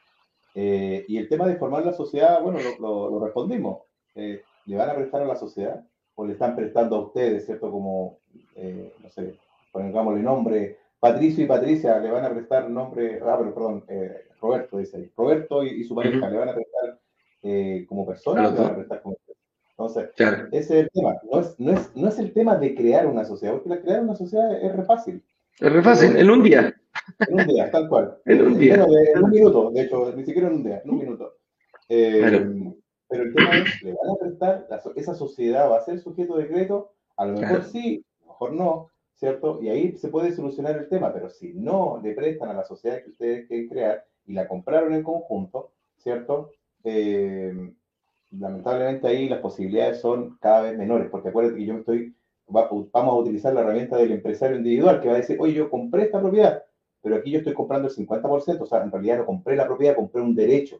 Eh, y el tema de formar la sociedad, bueno, lo, lo, respondimos. ¿Le van a prestar a la sociedad o le están prestando a ustedes, ¿cierto? Como, no sé, pongámosle nombre, Patricio y Patricia, le van a prestar nombre, ah, pero perdón, Roberto dice ahí. Roberto y, su pareja, ¿le van a prestar como persona o le van a prestar como entonces, ese es el tema. No es, no, es, no es el tema de crear una sociedad, porque crear una sociedad es re fácil. Es re fácil, en un día. En un día, tal cual. en un día. en un minuto, de hecho, ni siquiera en un día, en un minuto. Eh, pero el tema es, ¿le van a prestar? ¿Esa sociedad va a ser sujeto de decreto? A lo mejor sí, a lo mejor no, ¿cierto? Y ahí se puede solucionar el tema, pero si no le prestan a la sociedad que ustedes quieren crear y la compraron en conjunto, ¿cierto? Eh, lamentablemente ahí las posibilidades son cada vez menores, porque acuérdate que yo estoy, vamos a utilizar la herramienta del empresario individual que va a decir, oye, yo compré esta propiedad, pero aquí yo estoy comprando el 50%, o sea, en realidad no compré la propiedad, compré un derecho,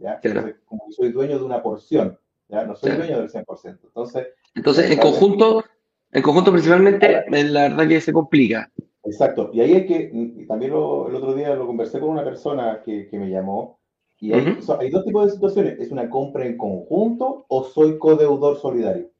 ¿ya? como que soy dueño de una porción, ¿ya? No soy dueño del 100%. Entonces, Entonces en conjunto, en conjunto principalmente, la verdad que se complica. Exacto, y ahí hay que, y también el otro día lo conversé con una persona que, que me llamó, y hay, dos tipos de situaciones. ¿Es una compra en conjunto o soy codeudor solidario?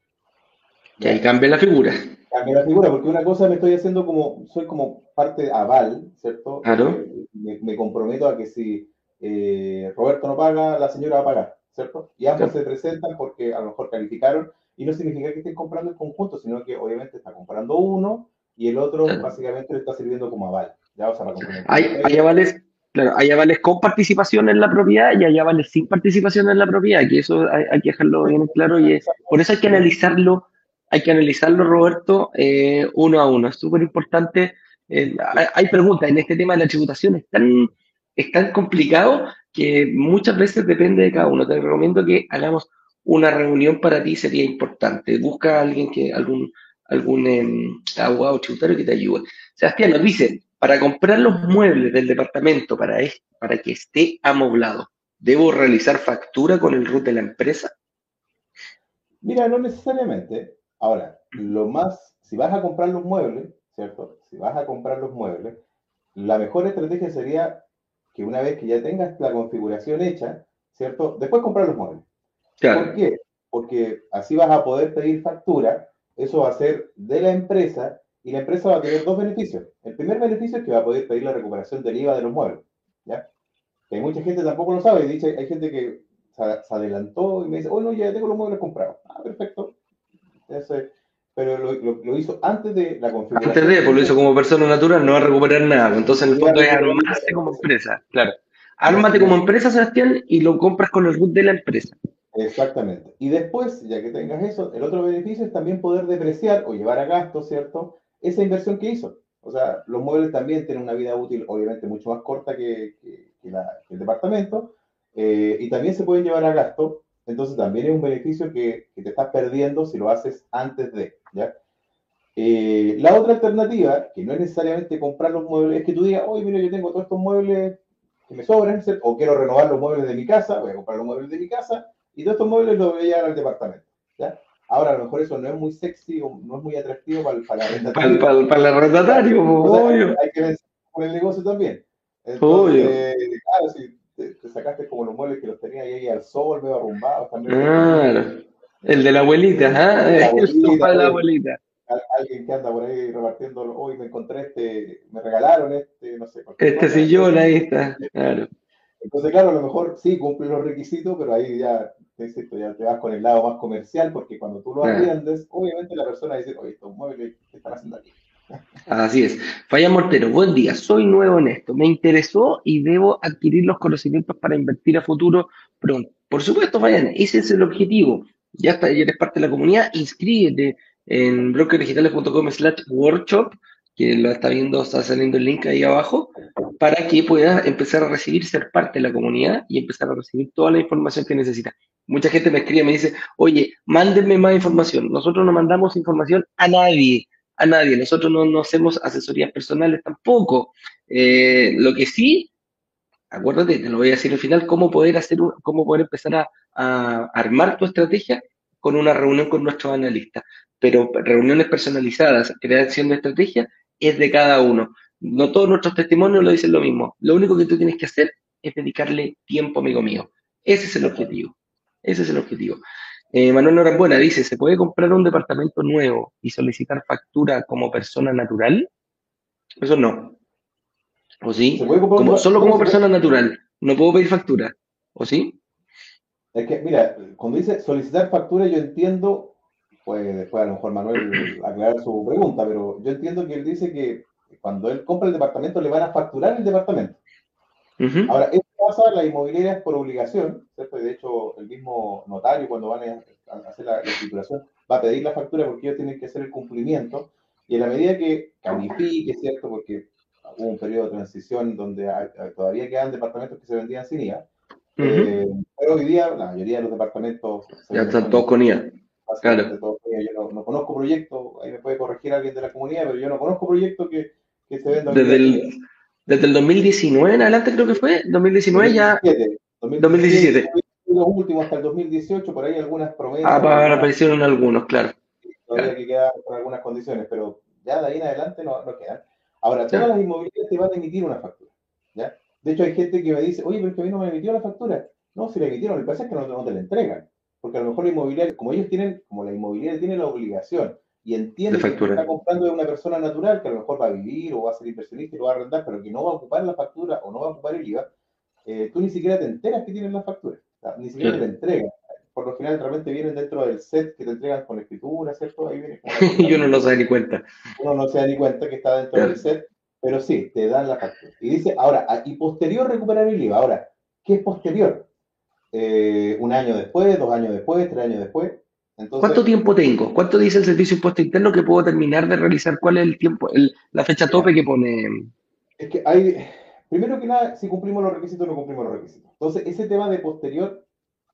Y ahí cambia la figura. Cambia la figura, porque una cosa me estoy haciendo como, soy como parte aval, ¿cierto? Claro. Eh, me, comprometo a que si eh, Roberto no paga, la señora va a pagar, ¿cierto? Y ambos se presentan porque a lo mejor calificaron y no significa que estén comprando en conjunto, sino que obviamente está comprando uno y el otro básicamente le está sirviendo como aval. ¿ya? O sea, hay, hay avales Claro, hay avales con participación en la propiedad y hay avales sin participación en la propiedad, que eso hay, que dejarlo bien claro y por eso hay que analizarlo, hay que analizarlo, Roberto, eh, uno a uno. Es súper importante. Eh, hay, preguntas en este tema de la tributación, es tan, es tan complicado que muchas veces depende de cada uno. Te recomiendo que hagamos una reunión para ti, sería importante. Busca a alguien que, algún, algún em, abogado tributario que te ayude. Sebastián nos dice, para comprar los muebles del departamento para, para que esté amoblado, ¿debo realizar factura con el RUT de la empresa? Mira, no necesariamente. Ahora, lo más, si vas a comprar los muebles, ¿cierto? Si vas a comprar los muebles, la mejor estrategia sería que una vez que ya tengas la configuración hecha, ¿cierto? Después comprar los muebles. ¿Por qué? Porque así vas a poder pedir factura, eso va a ser de la empresa y la empresa va a tener dos beneficios. El primer beneficio es que va a poder pedir la recuperación del IVA de los muebles. ¿ya? Que hay mucha gente tampoco lo sabe. Dice, hay gente que se, adelantó y me dice, oh, no, ya tengo los muebles comprados. Ah, perfecto. Pero lo, hizo antes de la configuración. Antes de, pues lo hizo como persona natural, no va a recuperar nada. Entonces, en el fondo es armarse como empresa. Claro. Ármate como empresa, Sebastián, y lo compras con el root de la empresa. Exactamente. Y después, ya que tengas eso, el otro beneficio es también poder depreciar o llevar a gasto, ¿cierto? esa inversión que hizo. O sea, los muebles también tienen una vida útil, obviamente, mucho más corta que, el departamento, eh, y también se pueden llevar a gasto, entonces también es un beneficio que, te estás perdiendo si lo haces antes de, ¿ya? Eh, la otra alternativa, que no es necesariamente comprar los muebles, es que tú digas, oye, mira, yo tengo todos estos muebles que me sobran, o quiero renovar los muebles de mi casa, voy a comprar los muebles de mi casa, y todos estos muebles los voy a llevar al departamento, ¿ya? Ahora, a lo mejor eso no es muy sexy o no es muy atractivo para, para el arrendatario. Para, para, el arrendatario, obvio. Hay que ver con el negocio también. Entonces, claro, si te, sacaste como los muebles que los tenías ahí al sol, medio arrumbados. También. El de la abuelita, ¿ah? El sofá de la abuelita. alguien que anda por ahí repartiendo, hoy me encontré este, me regalaron este, no sé. Este sillón ahí está, claro. Entonces, claro, a lo mejor sí cumple los requisitos, pero ahí ya, ya te vas con el lado más comercial, porque cuando tú lo atiendes, obviamente la persona dice, oye, estos muebles, ¿qué están haciendo aquí? Así es. Falla Mortero, buen día. Soy nuevo en esto. Me interesó y debo adquirir los conocimientos para invertir a futuro pronto. Por supuesto, Fayan, ese es el objetivo. Ya está, ya eres parte de la comunidad. Inscríbete en brokerdigitales.com slash workshop que lo está viendo, está saliendo el link ahí abajo, para que puedas empezar a recibir, ser parte de la comunidad y empezar a recibir toda la información que necesitas. Mucha gente me escribe, me dice, oye, mándenme más información. Nosotros no mandamos información a nadie, a nadie. Nosotros no, hacemos asesorías personales tampoco. Eh, lo que sí, acuérdate, te lo voy a decir al final, cómo poder hacer, cómo poder empezar a, a armar tu estrategia con una reunión con nuestros analistas. Pero reuniones personalizadas, creación de estrategia, es de cada uno. No todos nuestros testimonios lo dicen lo mismo. Lo único que tú tienes que hacer es dedicarle tiempo, amigo mío. Ese es el objetivo. Ese es el objetivo. Eh, Manuel Norambuena dice, ¿se puede comprar un departamento nuevo y solicitar factura como persona natural? Eso no. ¿O sí? solo como persona natural. No puedo pedir factura. ¿O sí? Es que, mira, cuando dice solicitar factura, yo entiendo pues después a lo mejor Manuel aclarar su pregunta, pero yo entiendo que él dice que cuando él compra el departamento le van a facturar el departamento. Ahora, pasa en las inmobiliarias por obligación, ¿cierto? de hecho el mismo notario cuando van a hacer la, escrituración va a pedir la factura porque ellos tienen que hacer el cumplimiento y en la medida que califique, ¿cierto? Porque hubo un periodo de transición donde todavía quedan departamentos que se vendían sin IVA, eh, pero hoy día la mayoría de los departamentos... Ya están todos con IVA. Claro. Yo no, conozco proyectos, ahí me puede corregir alguien de la comunidad, pero yo no conozco proyectos que, que se vendan. Desde el, desde el 2019 en adelante creo que fue, 2019 ya... 2017. Los últimos hasta el 2018, por ahí algunas promesas. Ah, para aparecieron algunos, claro. Todavía que quedar con algunas condiciones, pero ya de ahí en adelante no, no quedan. Ahora, todas las inmobiliarias te van a emitir una factura. ¿ya? De hecho, hay gente que me dice, oye, pero es que a mí no me emitió la factura. No, si la emitieron, lo que pasa es que no, no te la entregan porque a lo mejor la inmobiliaria, como ellos tienen, como la inmobiliaria tiene la obligación y entiende que está comprando de una persona natural que a lo mejor va a vivir o va a ser inversionista y lo va a arrendar, pero que no va a ocupar la factura o no va a ocupar el IVA, eh, tú ni siquiera te enteras que tienen la factura, ni siquiera te la entregan. Por lo general, realmente vienen dentro del set que te entregan con escritura, ¿cierto? Ahí viene y uno no se da ni cuenta. Uno no se da ni cuenta que está dentro del set, pero sí, te dan la factura. Y dice, ahora, y posterior recuperar el IVA. Ahora, ¿qué es posterior? Eh, un año después, dos años después, tres años después. ¿Cuánto tiempo tengo? ¿Cuánto dice el servicio impuesto interno que puedo terminar de realizar? ¿Cuál es el tiempo, la fecha tope que pone? Es que hay, primero que nada, si cumplimos los requisitos o no cumplimos los requisitos. Entonces, ese tema de posterior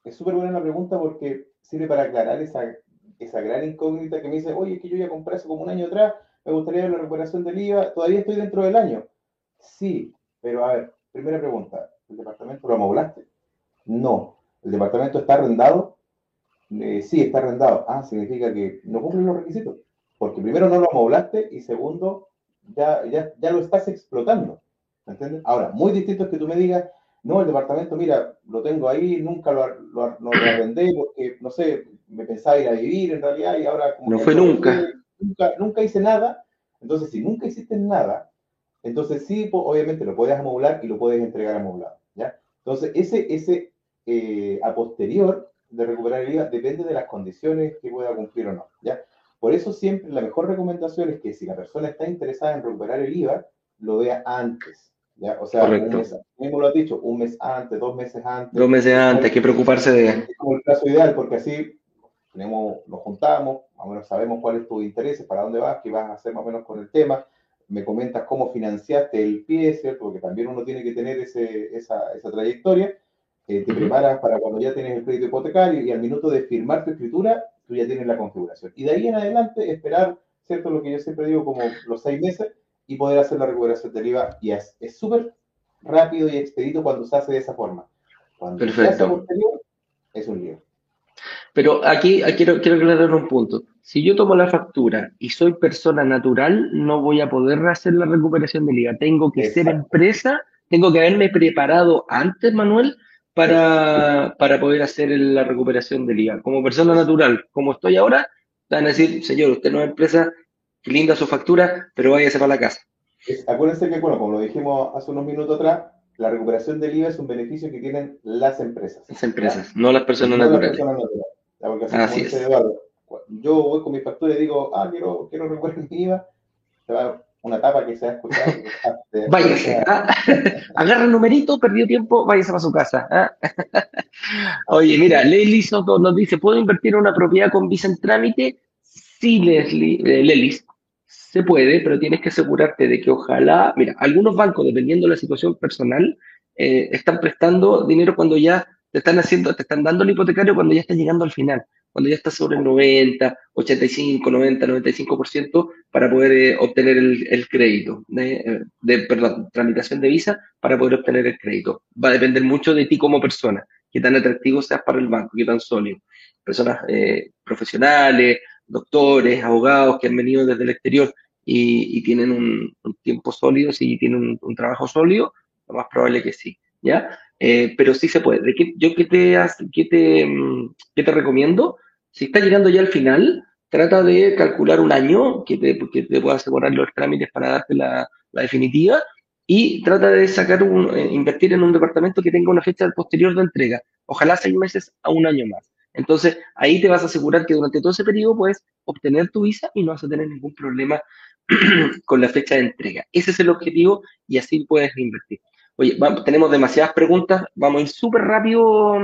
es súper buena la pregunta porque sirve para aclarar esa, esa gran incógnita que me dice, oye, es que yo ya compré eso como un año atrás, me gustaría ver la recuperación del IVA, todavía estoy dentro del año. Sí, pero a ver, primera pregunta, ¿el departamento lo amoblaste? No. ¿El departamento está arrendado? Eh, sí, está arrendado. Ah, significa que no cumplen los requisitos. Porque primero no lo amoblaste y segundo, ya, ya, ya lo estás explotando. ¿Entiendes? Ahora, muy distinto es que tú me digas, no, el departamento, mira, lo tengo ahí, nunca lo, lo, lo arrendé porque, no sé, me pensaba ir a vivir en realidad y ahora... Como no fue nunca. nunca. Nunca hice nada. Entonces, si nunca hiciste nada, entonces sí, obviamente lo puedes amoblar y lo puedes entregar amoblado. ¿ya? Entonces, ese, ese eh, a posterior de recuperar el IVA depende de las condiciones que pueda cumplir o no. ¿ya? Por eso siempre la mejor recomendación es que si la persona está interesada en recuperar el IVA, lo vea antes. ¿ya? O sea, un mes, mismo lo has dicho, un mes antes, dos meses antes. Dos meses antes, hay que preocuparse de... Es como el caso ideal, porque así tenemos, nos juntamos, más o menos sabemos cuál es tu interés, para dónde vas, qué vas a hacer más o menos con el tema, me comentas cómo financiaste el pie, ¿cierto? Porque también uno tiene que tener ese, esa, esa trayectoria te preparas para cuando ya tienes el crédito hipotecario y al minuto de firmar tu escritura, tú ya tienes la configuración. Y de ahí en adelante esperar, ¿cierto? Lo que yo siempre digo como los seis meses y poder hacer la recuperación del IVA. Y es súper rápido y expedito cuando se hace de esa forma. Cuando Perfecto. se hace posterior, es un lío. Pero aquí, quiero, quiero aclarar un punto. Si yo tomo la factura y soy persona natural, no voy a poder hacer la recuperación del IVA. Tengo que ser empresa, tengo que haberme preparado antes, Manuel, para, para poder hacer la recuperación del IVA. Como persona natural, como estoy ahora, van a decir, señor, usted no es empresa, qué linda su factura, pero váyase para la casa. acuérdense que, bueno, como lo dijimos hace unos minutos atrás, la recuperación del IVA es un beneficio que tienen las empresas. Las empresas, no las personas naturales. así es. yo voy con mi factura y digo, ah, quiero, quiero recuperar mi IVA, te va una etapa que se ha escuchado. váyase, ¿ah? agarra el numerito, perdió tiempo, váyase para su casa. ¿ah? Oye, mira, Leslie Soto nos dice, ¿puedo invertir en una propiedad con visa en trámite? Sí, Leslie, eh, se puede, pero tienes que asegurarte de que ojalá, mira, algunos bancos, dependiendo de la situación personal, eh, están prestando dinero cuando ya te están haciendo, te están dando el hipotecario cuando ya estás llegando al final cuando ya está sobre el 90, 85, 90, 95% para poder eh, obtener el, crédito, de, perdón, tramitación de visa para poder obtener el crédito. Va a depender mucho de ti como persona, qué tan atractivo seas para el banco, qué tan sólido. Personas eh, profesionales, doctores, abogados que han venido desde el exterior y, tienen un, tiempo sólido, si tienen un, trabajo sólido, lo más probable que sí, ¿ya? Eh, pero sí se puede. ¿De qué, ¿Yo qué te, qué te, mm, qué te recomiendo? Si está llegando ya al final, trata de calcular un año que te, que te pueda asegurar los trámites para darte la, definitiva y trata de sacar un, eh, invertir en un departamento que tenga una fecha posterior de entrega, ojalá seis meses a un año más. Entonces, ahí te vas a asegurar que durante todo ese periodo puedes obtener tu visa y no vas a tener ningún problema con la fecha de entrega. Ese es el objetivo y así puedes invertir. Oye, tenemos demasiadas preguntas, vamos a ir súper rápido,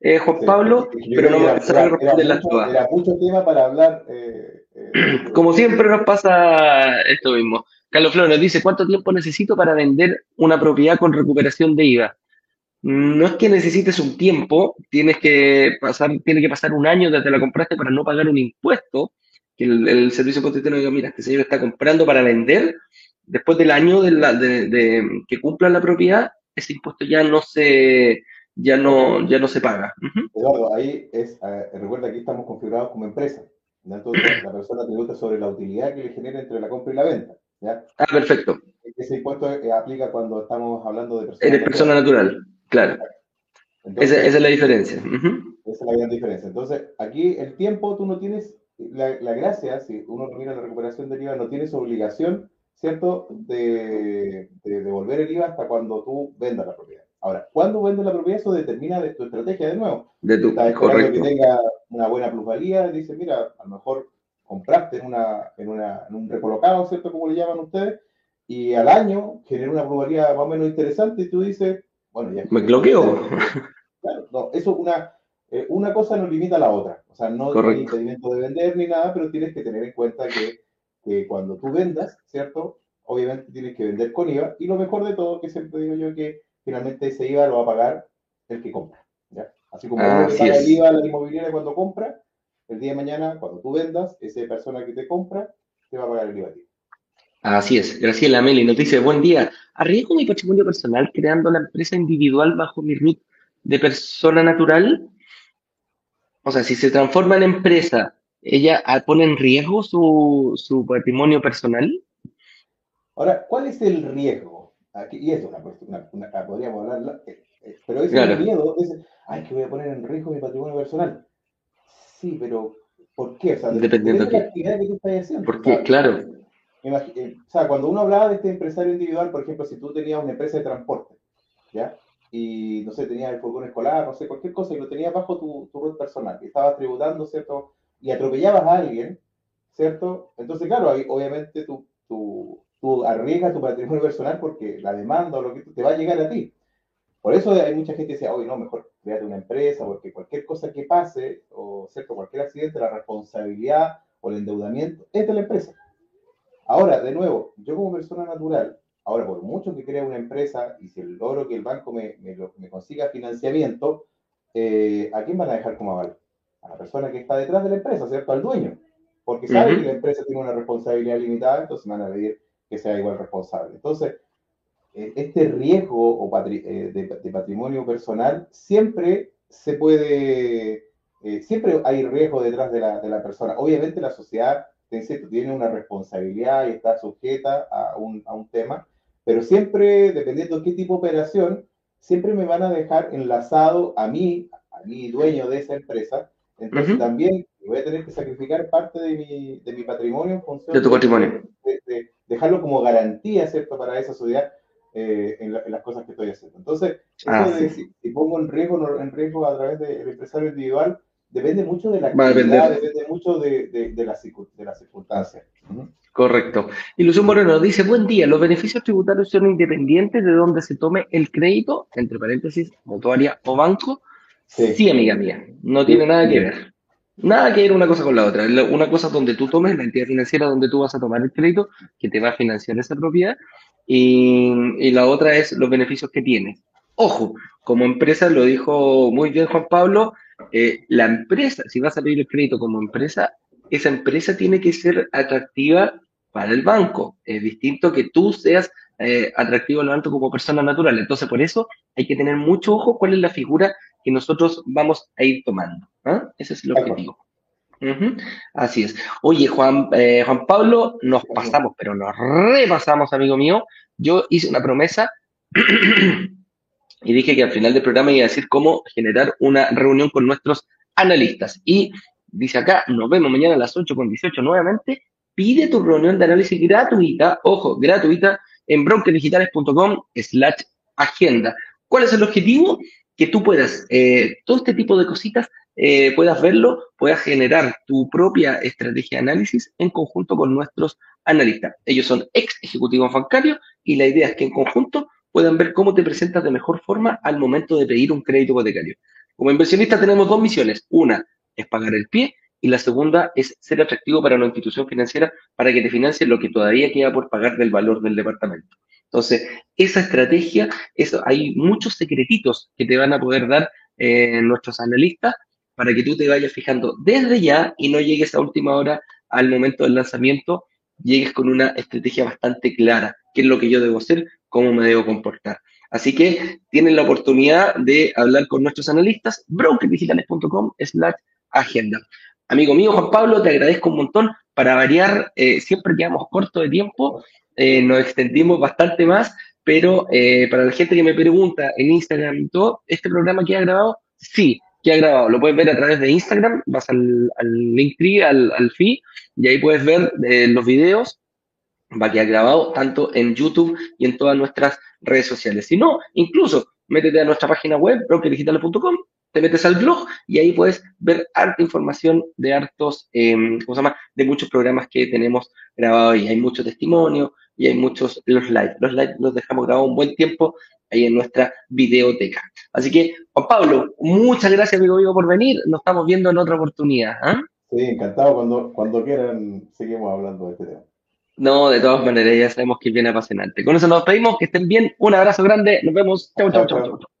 eh, Juan Pablo, pero no vamos a responder las todas. Era mucho tema para hablar. Eh, eh, Como siempre nos pasa esto mismo. Carlos Flores nos dice, ¿cuánto tiempo necesito para vender una propiedad con recuperación de IVA? No es que necesites un tiempo, tienes que pasar, tiene que pasar un año desde la compraste para no pagar un impuesto, que el, servicio impositivo diga, mira, este señor está comprando para vender, después del año de, la, de que cumpla la propiedad, ese impuesto ya no se, ya no, ya no se paga. Eduardo, ahí es, eh, recuerda que estamos configurados como empresa. Entonces, la persona tributa sobre la utilidad que le genera entre la compra y la venta. ¿ya? Ah, perfecto. Ese impuesto eh, aplica cuando estamos hablando de persona Eres persona natural, claro. esa, es la diferencia. Esa es la gran diferencia. Entonces, aquí el tiempo tú no tienes, la, la gracia, si uno mira la recuperación del IVA, no tienes obligación, ¿cierto?, de, de devolver el IVA hasta cuando tú vendas la propiedad. Ahora, ¿cuándo vendes la propiedad? Eso determina de tu estrategia de nuevo. De tu, correcto. que tenga una buena plusvalía, dice, mira, a lo mejor compraste en, una, en, una, en un recolocado, ¿cierto? Como le llaman ustedes, y al año genera una plusvalía más o menos interesante y tú dices, bueno, ya. Me bloqueo. Claro, no, eso una, eh, una cosa no limita a la otra. O sea, no hay impedimento de vender ni nada, pero tienes que tener en cuenta que, que cuando tú vendas, ¿cierto? Obviamente tienes que vender con IVA. Y lo mejor de todo, que siempre digo yo, que finalmente ese IVA lo va a pagar el que compra. Así como uno paga el IVA a la inmobiliaria cuando compra, el día de mañana, cuando tú vendas, esa persona que te compra te va a pagar el IVA. Así es. Graciela Meli nos dice, buen día. ¿Arriesgo mi patrimonio personal creando la empresa individual bajo mi RUT de persona natural? O sea, si se transforma en empresa, ¿ella pone en riesgo su, su patrimonio personal? Ahora, ¿cuál es el riesgo? Aquí, y esto es una cuestión, una, ah, podríamos hablar, eh, eh, pero ese es el miedo, es, ay, que voy a poner en riesgo mi patrimonio personal. Sí, pero ¿por qué? O sea, Dependiendo de la actividad que tú estás haciendo. ¿Por qué? Claro. Eh, o sea, cuando uno hablaba de este empresario individual, por ejemplo, si tú tenías una empresa de transporte, ¿ya? Y, no sé, tenías el furgón escolar, no sé, cualquier cosa, y lo tenías bajo tu, tu red personal, y estabas tributando, ¿cierto? Y atropellabas a alguien, ¿cierto? Entonces, claro, ahí, obviamente tu, tu, tú arriesgas tu patrimonio personal porque la demanda o lo que te va a llegar a ti. Por eso hay mucha gente que dice, oye, no, mejor créate una empresa, porque cualquier cosa que pase, o cierto, cualquier accidente, la responsabilidad o el endeudamiento es de la empresa. Ahora, de nuevo, yo como persona natural, ahora por mucho que crea una empresa y si logro que el banco me, me, consiga financiamiento, eh, ¿a quién van a dejar como aval? A la persona que está detrás de la empresa, ¿cierto? Al dueño. Porque sabe que la empresa tiene una responsabilidad limitada, entonces me van a pedir que sea igual responsable. Entonces, eh, este riesgo eh, de, patrimonio personal siempre se puede, eh, siempre hay riesgo detrás de la, de la, persona. Obviamente la sociedad, tiene una responsabilidad y está sujeta a un, a un tema, pero siempre, dependiendo de qué tipo de operación, siempre me van a dejar enlazado a mí, a mí dueño de esa empresa. Entonces también voy a tener que sacrificar parte de mi, de mi patrimonio en función de tu patrimonio. De, dejarlo como garantía, ¿cierto?, para esa sociedad eh, en, las cosas que estoy haciendo. Entonces, ah, si, pongo en riesgo, en riesgo a través del empresario individual, depende mucho de la actividad, depende mucho de, de, de las circunstancias. Correcto. Ilusión Moreno dice, buen día, los beneficios tributarios son independientes de donde se tome el crédito, entre paréntesis, mutuaria o banco. Sí, amiga mía, no tiene nada que ver. Nada que ver una cosa con la otra. Una cosa donde tú tomes la entidad financiera donde tú vas a tomar el crédito, que te va a financiar esa propiedad, y, la otra es los beneficios que tienes. Ojo, como empresa, lo dijo muy bien Juan Pablo, eh, la empresa, si vas a pedir el crédito como empresa, esa empresa tiene que ser atractiva para el banco. Es distinto que tú seas eh, atractivo al banco como persona natural. Entonces, por eso hay que tener mucho ojo cuál es la figura que nosotros vamos a ir tomando. ¿Ah? Ese es el objetivo. Así es. Oye, Juan, eh, Juan Pablo, nos pasamos, pero nos repasamos, amigo mío. Yo hice una promesa y dije que al final del programa iba a decir cómo generar una reunión con nuestros analistas. Y dice acá, nos vemos mañana a las 8 con 18 nuevamente. Pide tu reunión de análisis gratuita, ojo, gratuita, en brokerdigitales.com slash agenda. ¿Cuál es el objetivo? Que tú puedas, eh, todo este tipo de cositas, eh, puedas verlo, puedas generar tu propia estrategia de análisis en conjunto con nuestros analistas. Ellos son ex ejecutivos bancarios y la idea es que en conjunto puedan ver cómo te presentas de mejor forma al momento de pedir un crédito hipotecario. Como inversionista tenemos dos misiones. Una es pagar el pie y la segunda es ser atractivo para una institución financiera para que te financie lo que todavía queda por pagar del valor del departamento. Entonces, esa estrategia, eso, hay muchos secretitos que te van a poder dar eh, nuestros analistas para que tú te vayas fijando desde ya y no llegues a última hora al momento del lanzamiento, llegues con una estrategia bastante clara, qué es lo que yo debo hacer, cómo me debo comportar. Así que tienen la oportunidad de hablar con nuestros analistas, brokerdigitales.com slash agenda. Amigo mío, Juan Pablo, te agradezco un montón. Para variar, eh, siempre quedamos corto de tiempo, eh, nos extendimos bastante más, pero eh, para la gente que me pregunta en Instagram y todo, ¿este programa queda grabado? Sí, queda grabado. Lo puedes ver a través de Instagram, vas al, al Linktree, al, al feed, y ahí puedes ver los videos. Va a quedar grabado tanto en YouTube y en todas nuestras redes sociales. Si no, incluso métete a nuestra página web, brokerdigitales.com, te metes al blog y ahí puedes ver harta información de hartos, em, ¿cómo se llama? De muchos programas que tenemos grabados ahí. Hay mucho testimonio y hay muchos los live. Los live los dejamos grabados un buen tiempo ahí en nuestra videoteca. Así que, Juan Pablo, muchas gracias, amigo mío, por venir. Nos estamos viendo en otra oportunidad. ¿ah? Sí, encantado. Cuando, cuando quieran, seguimos hablando de este tema. No, de todas maneras, ya sabemos que viene apasionante. Con eso nos despedimos, que estén bien. Un abrazo grande. Nos vemos. chau, chau. chau. chau.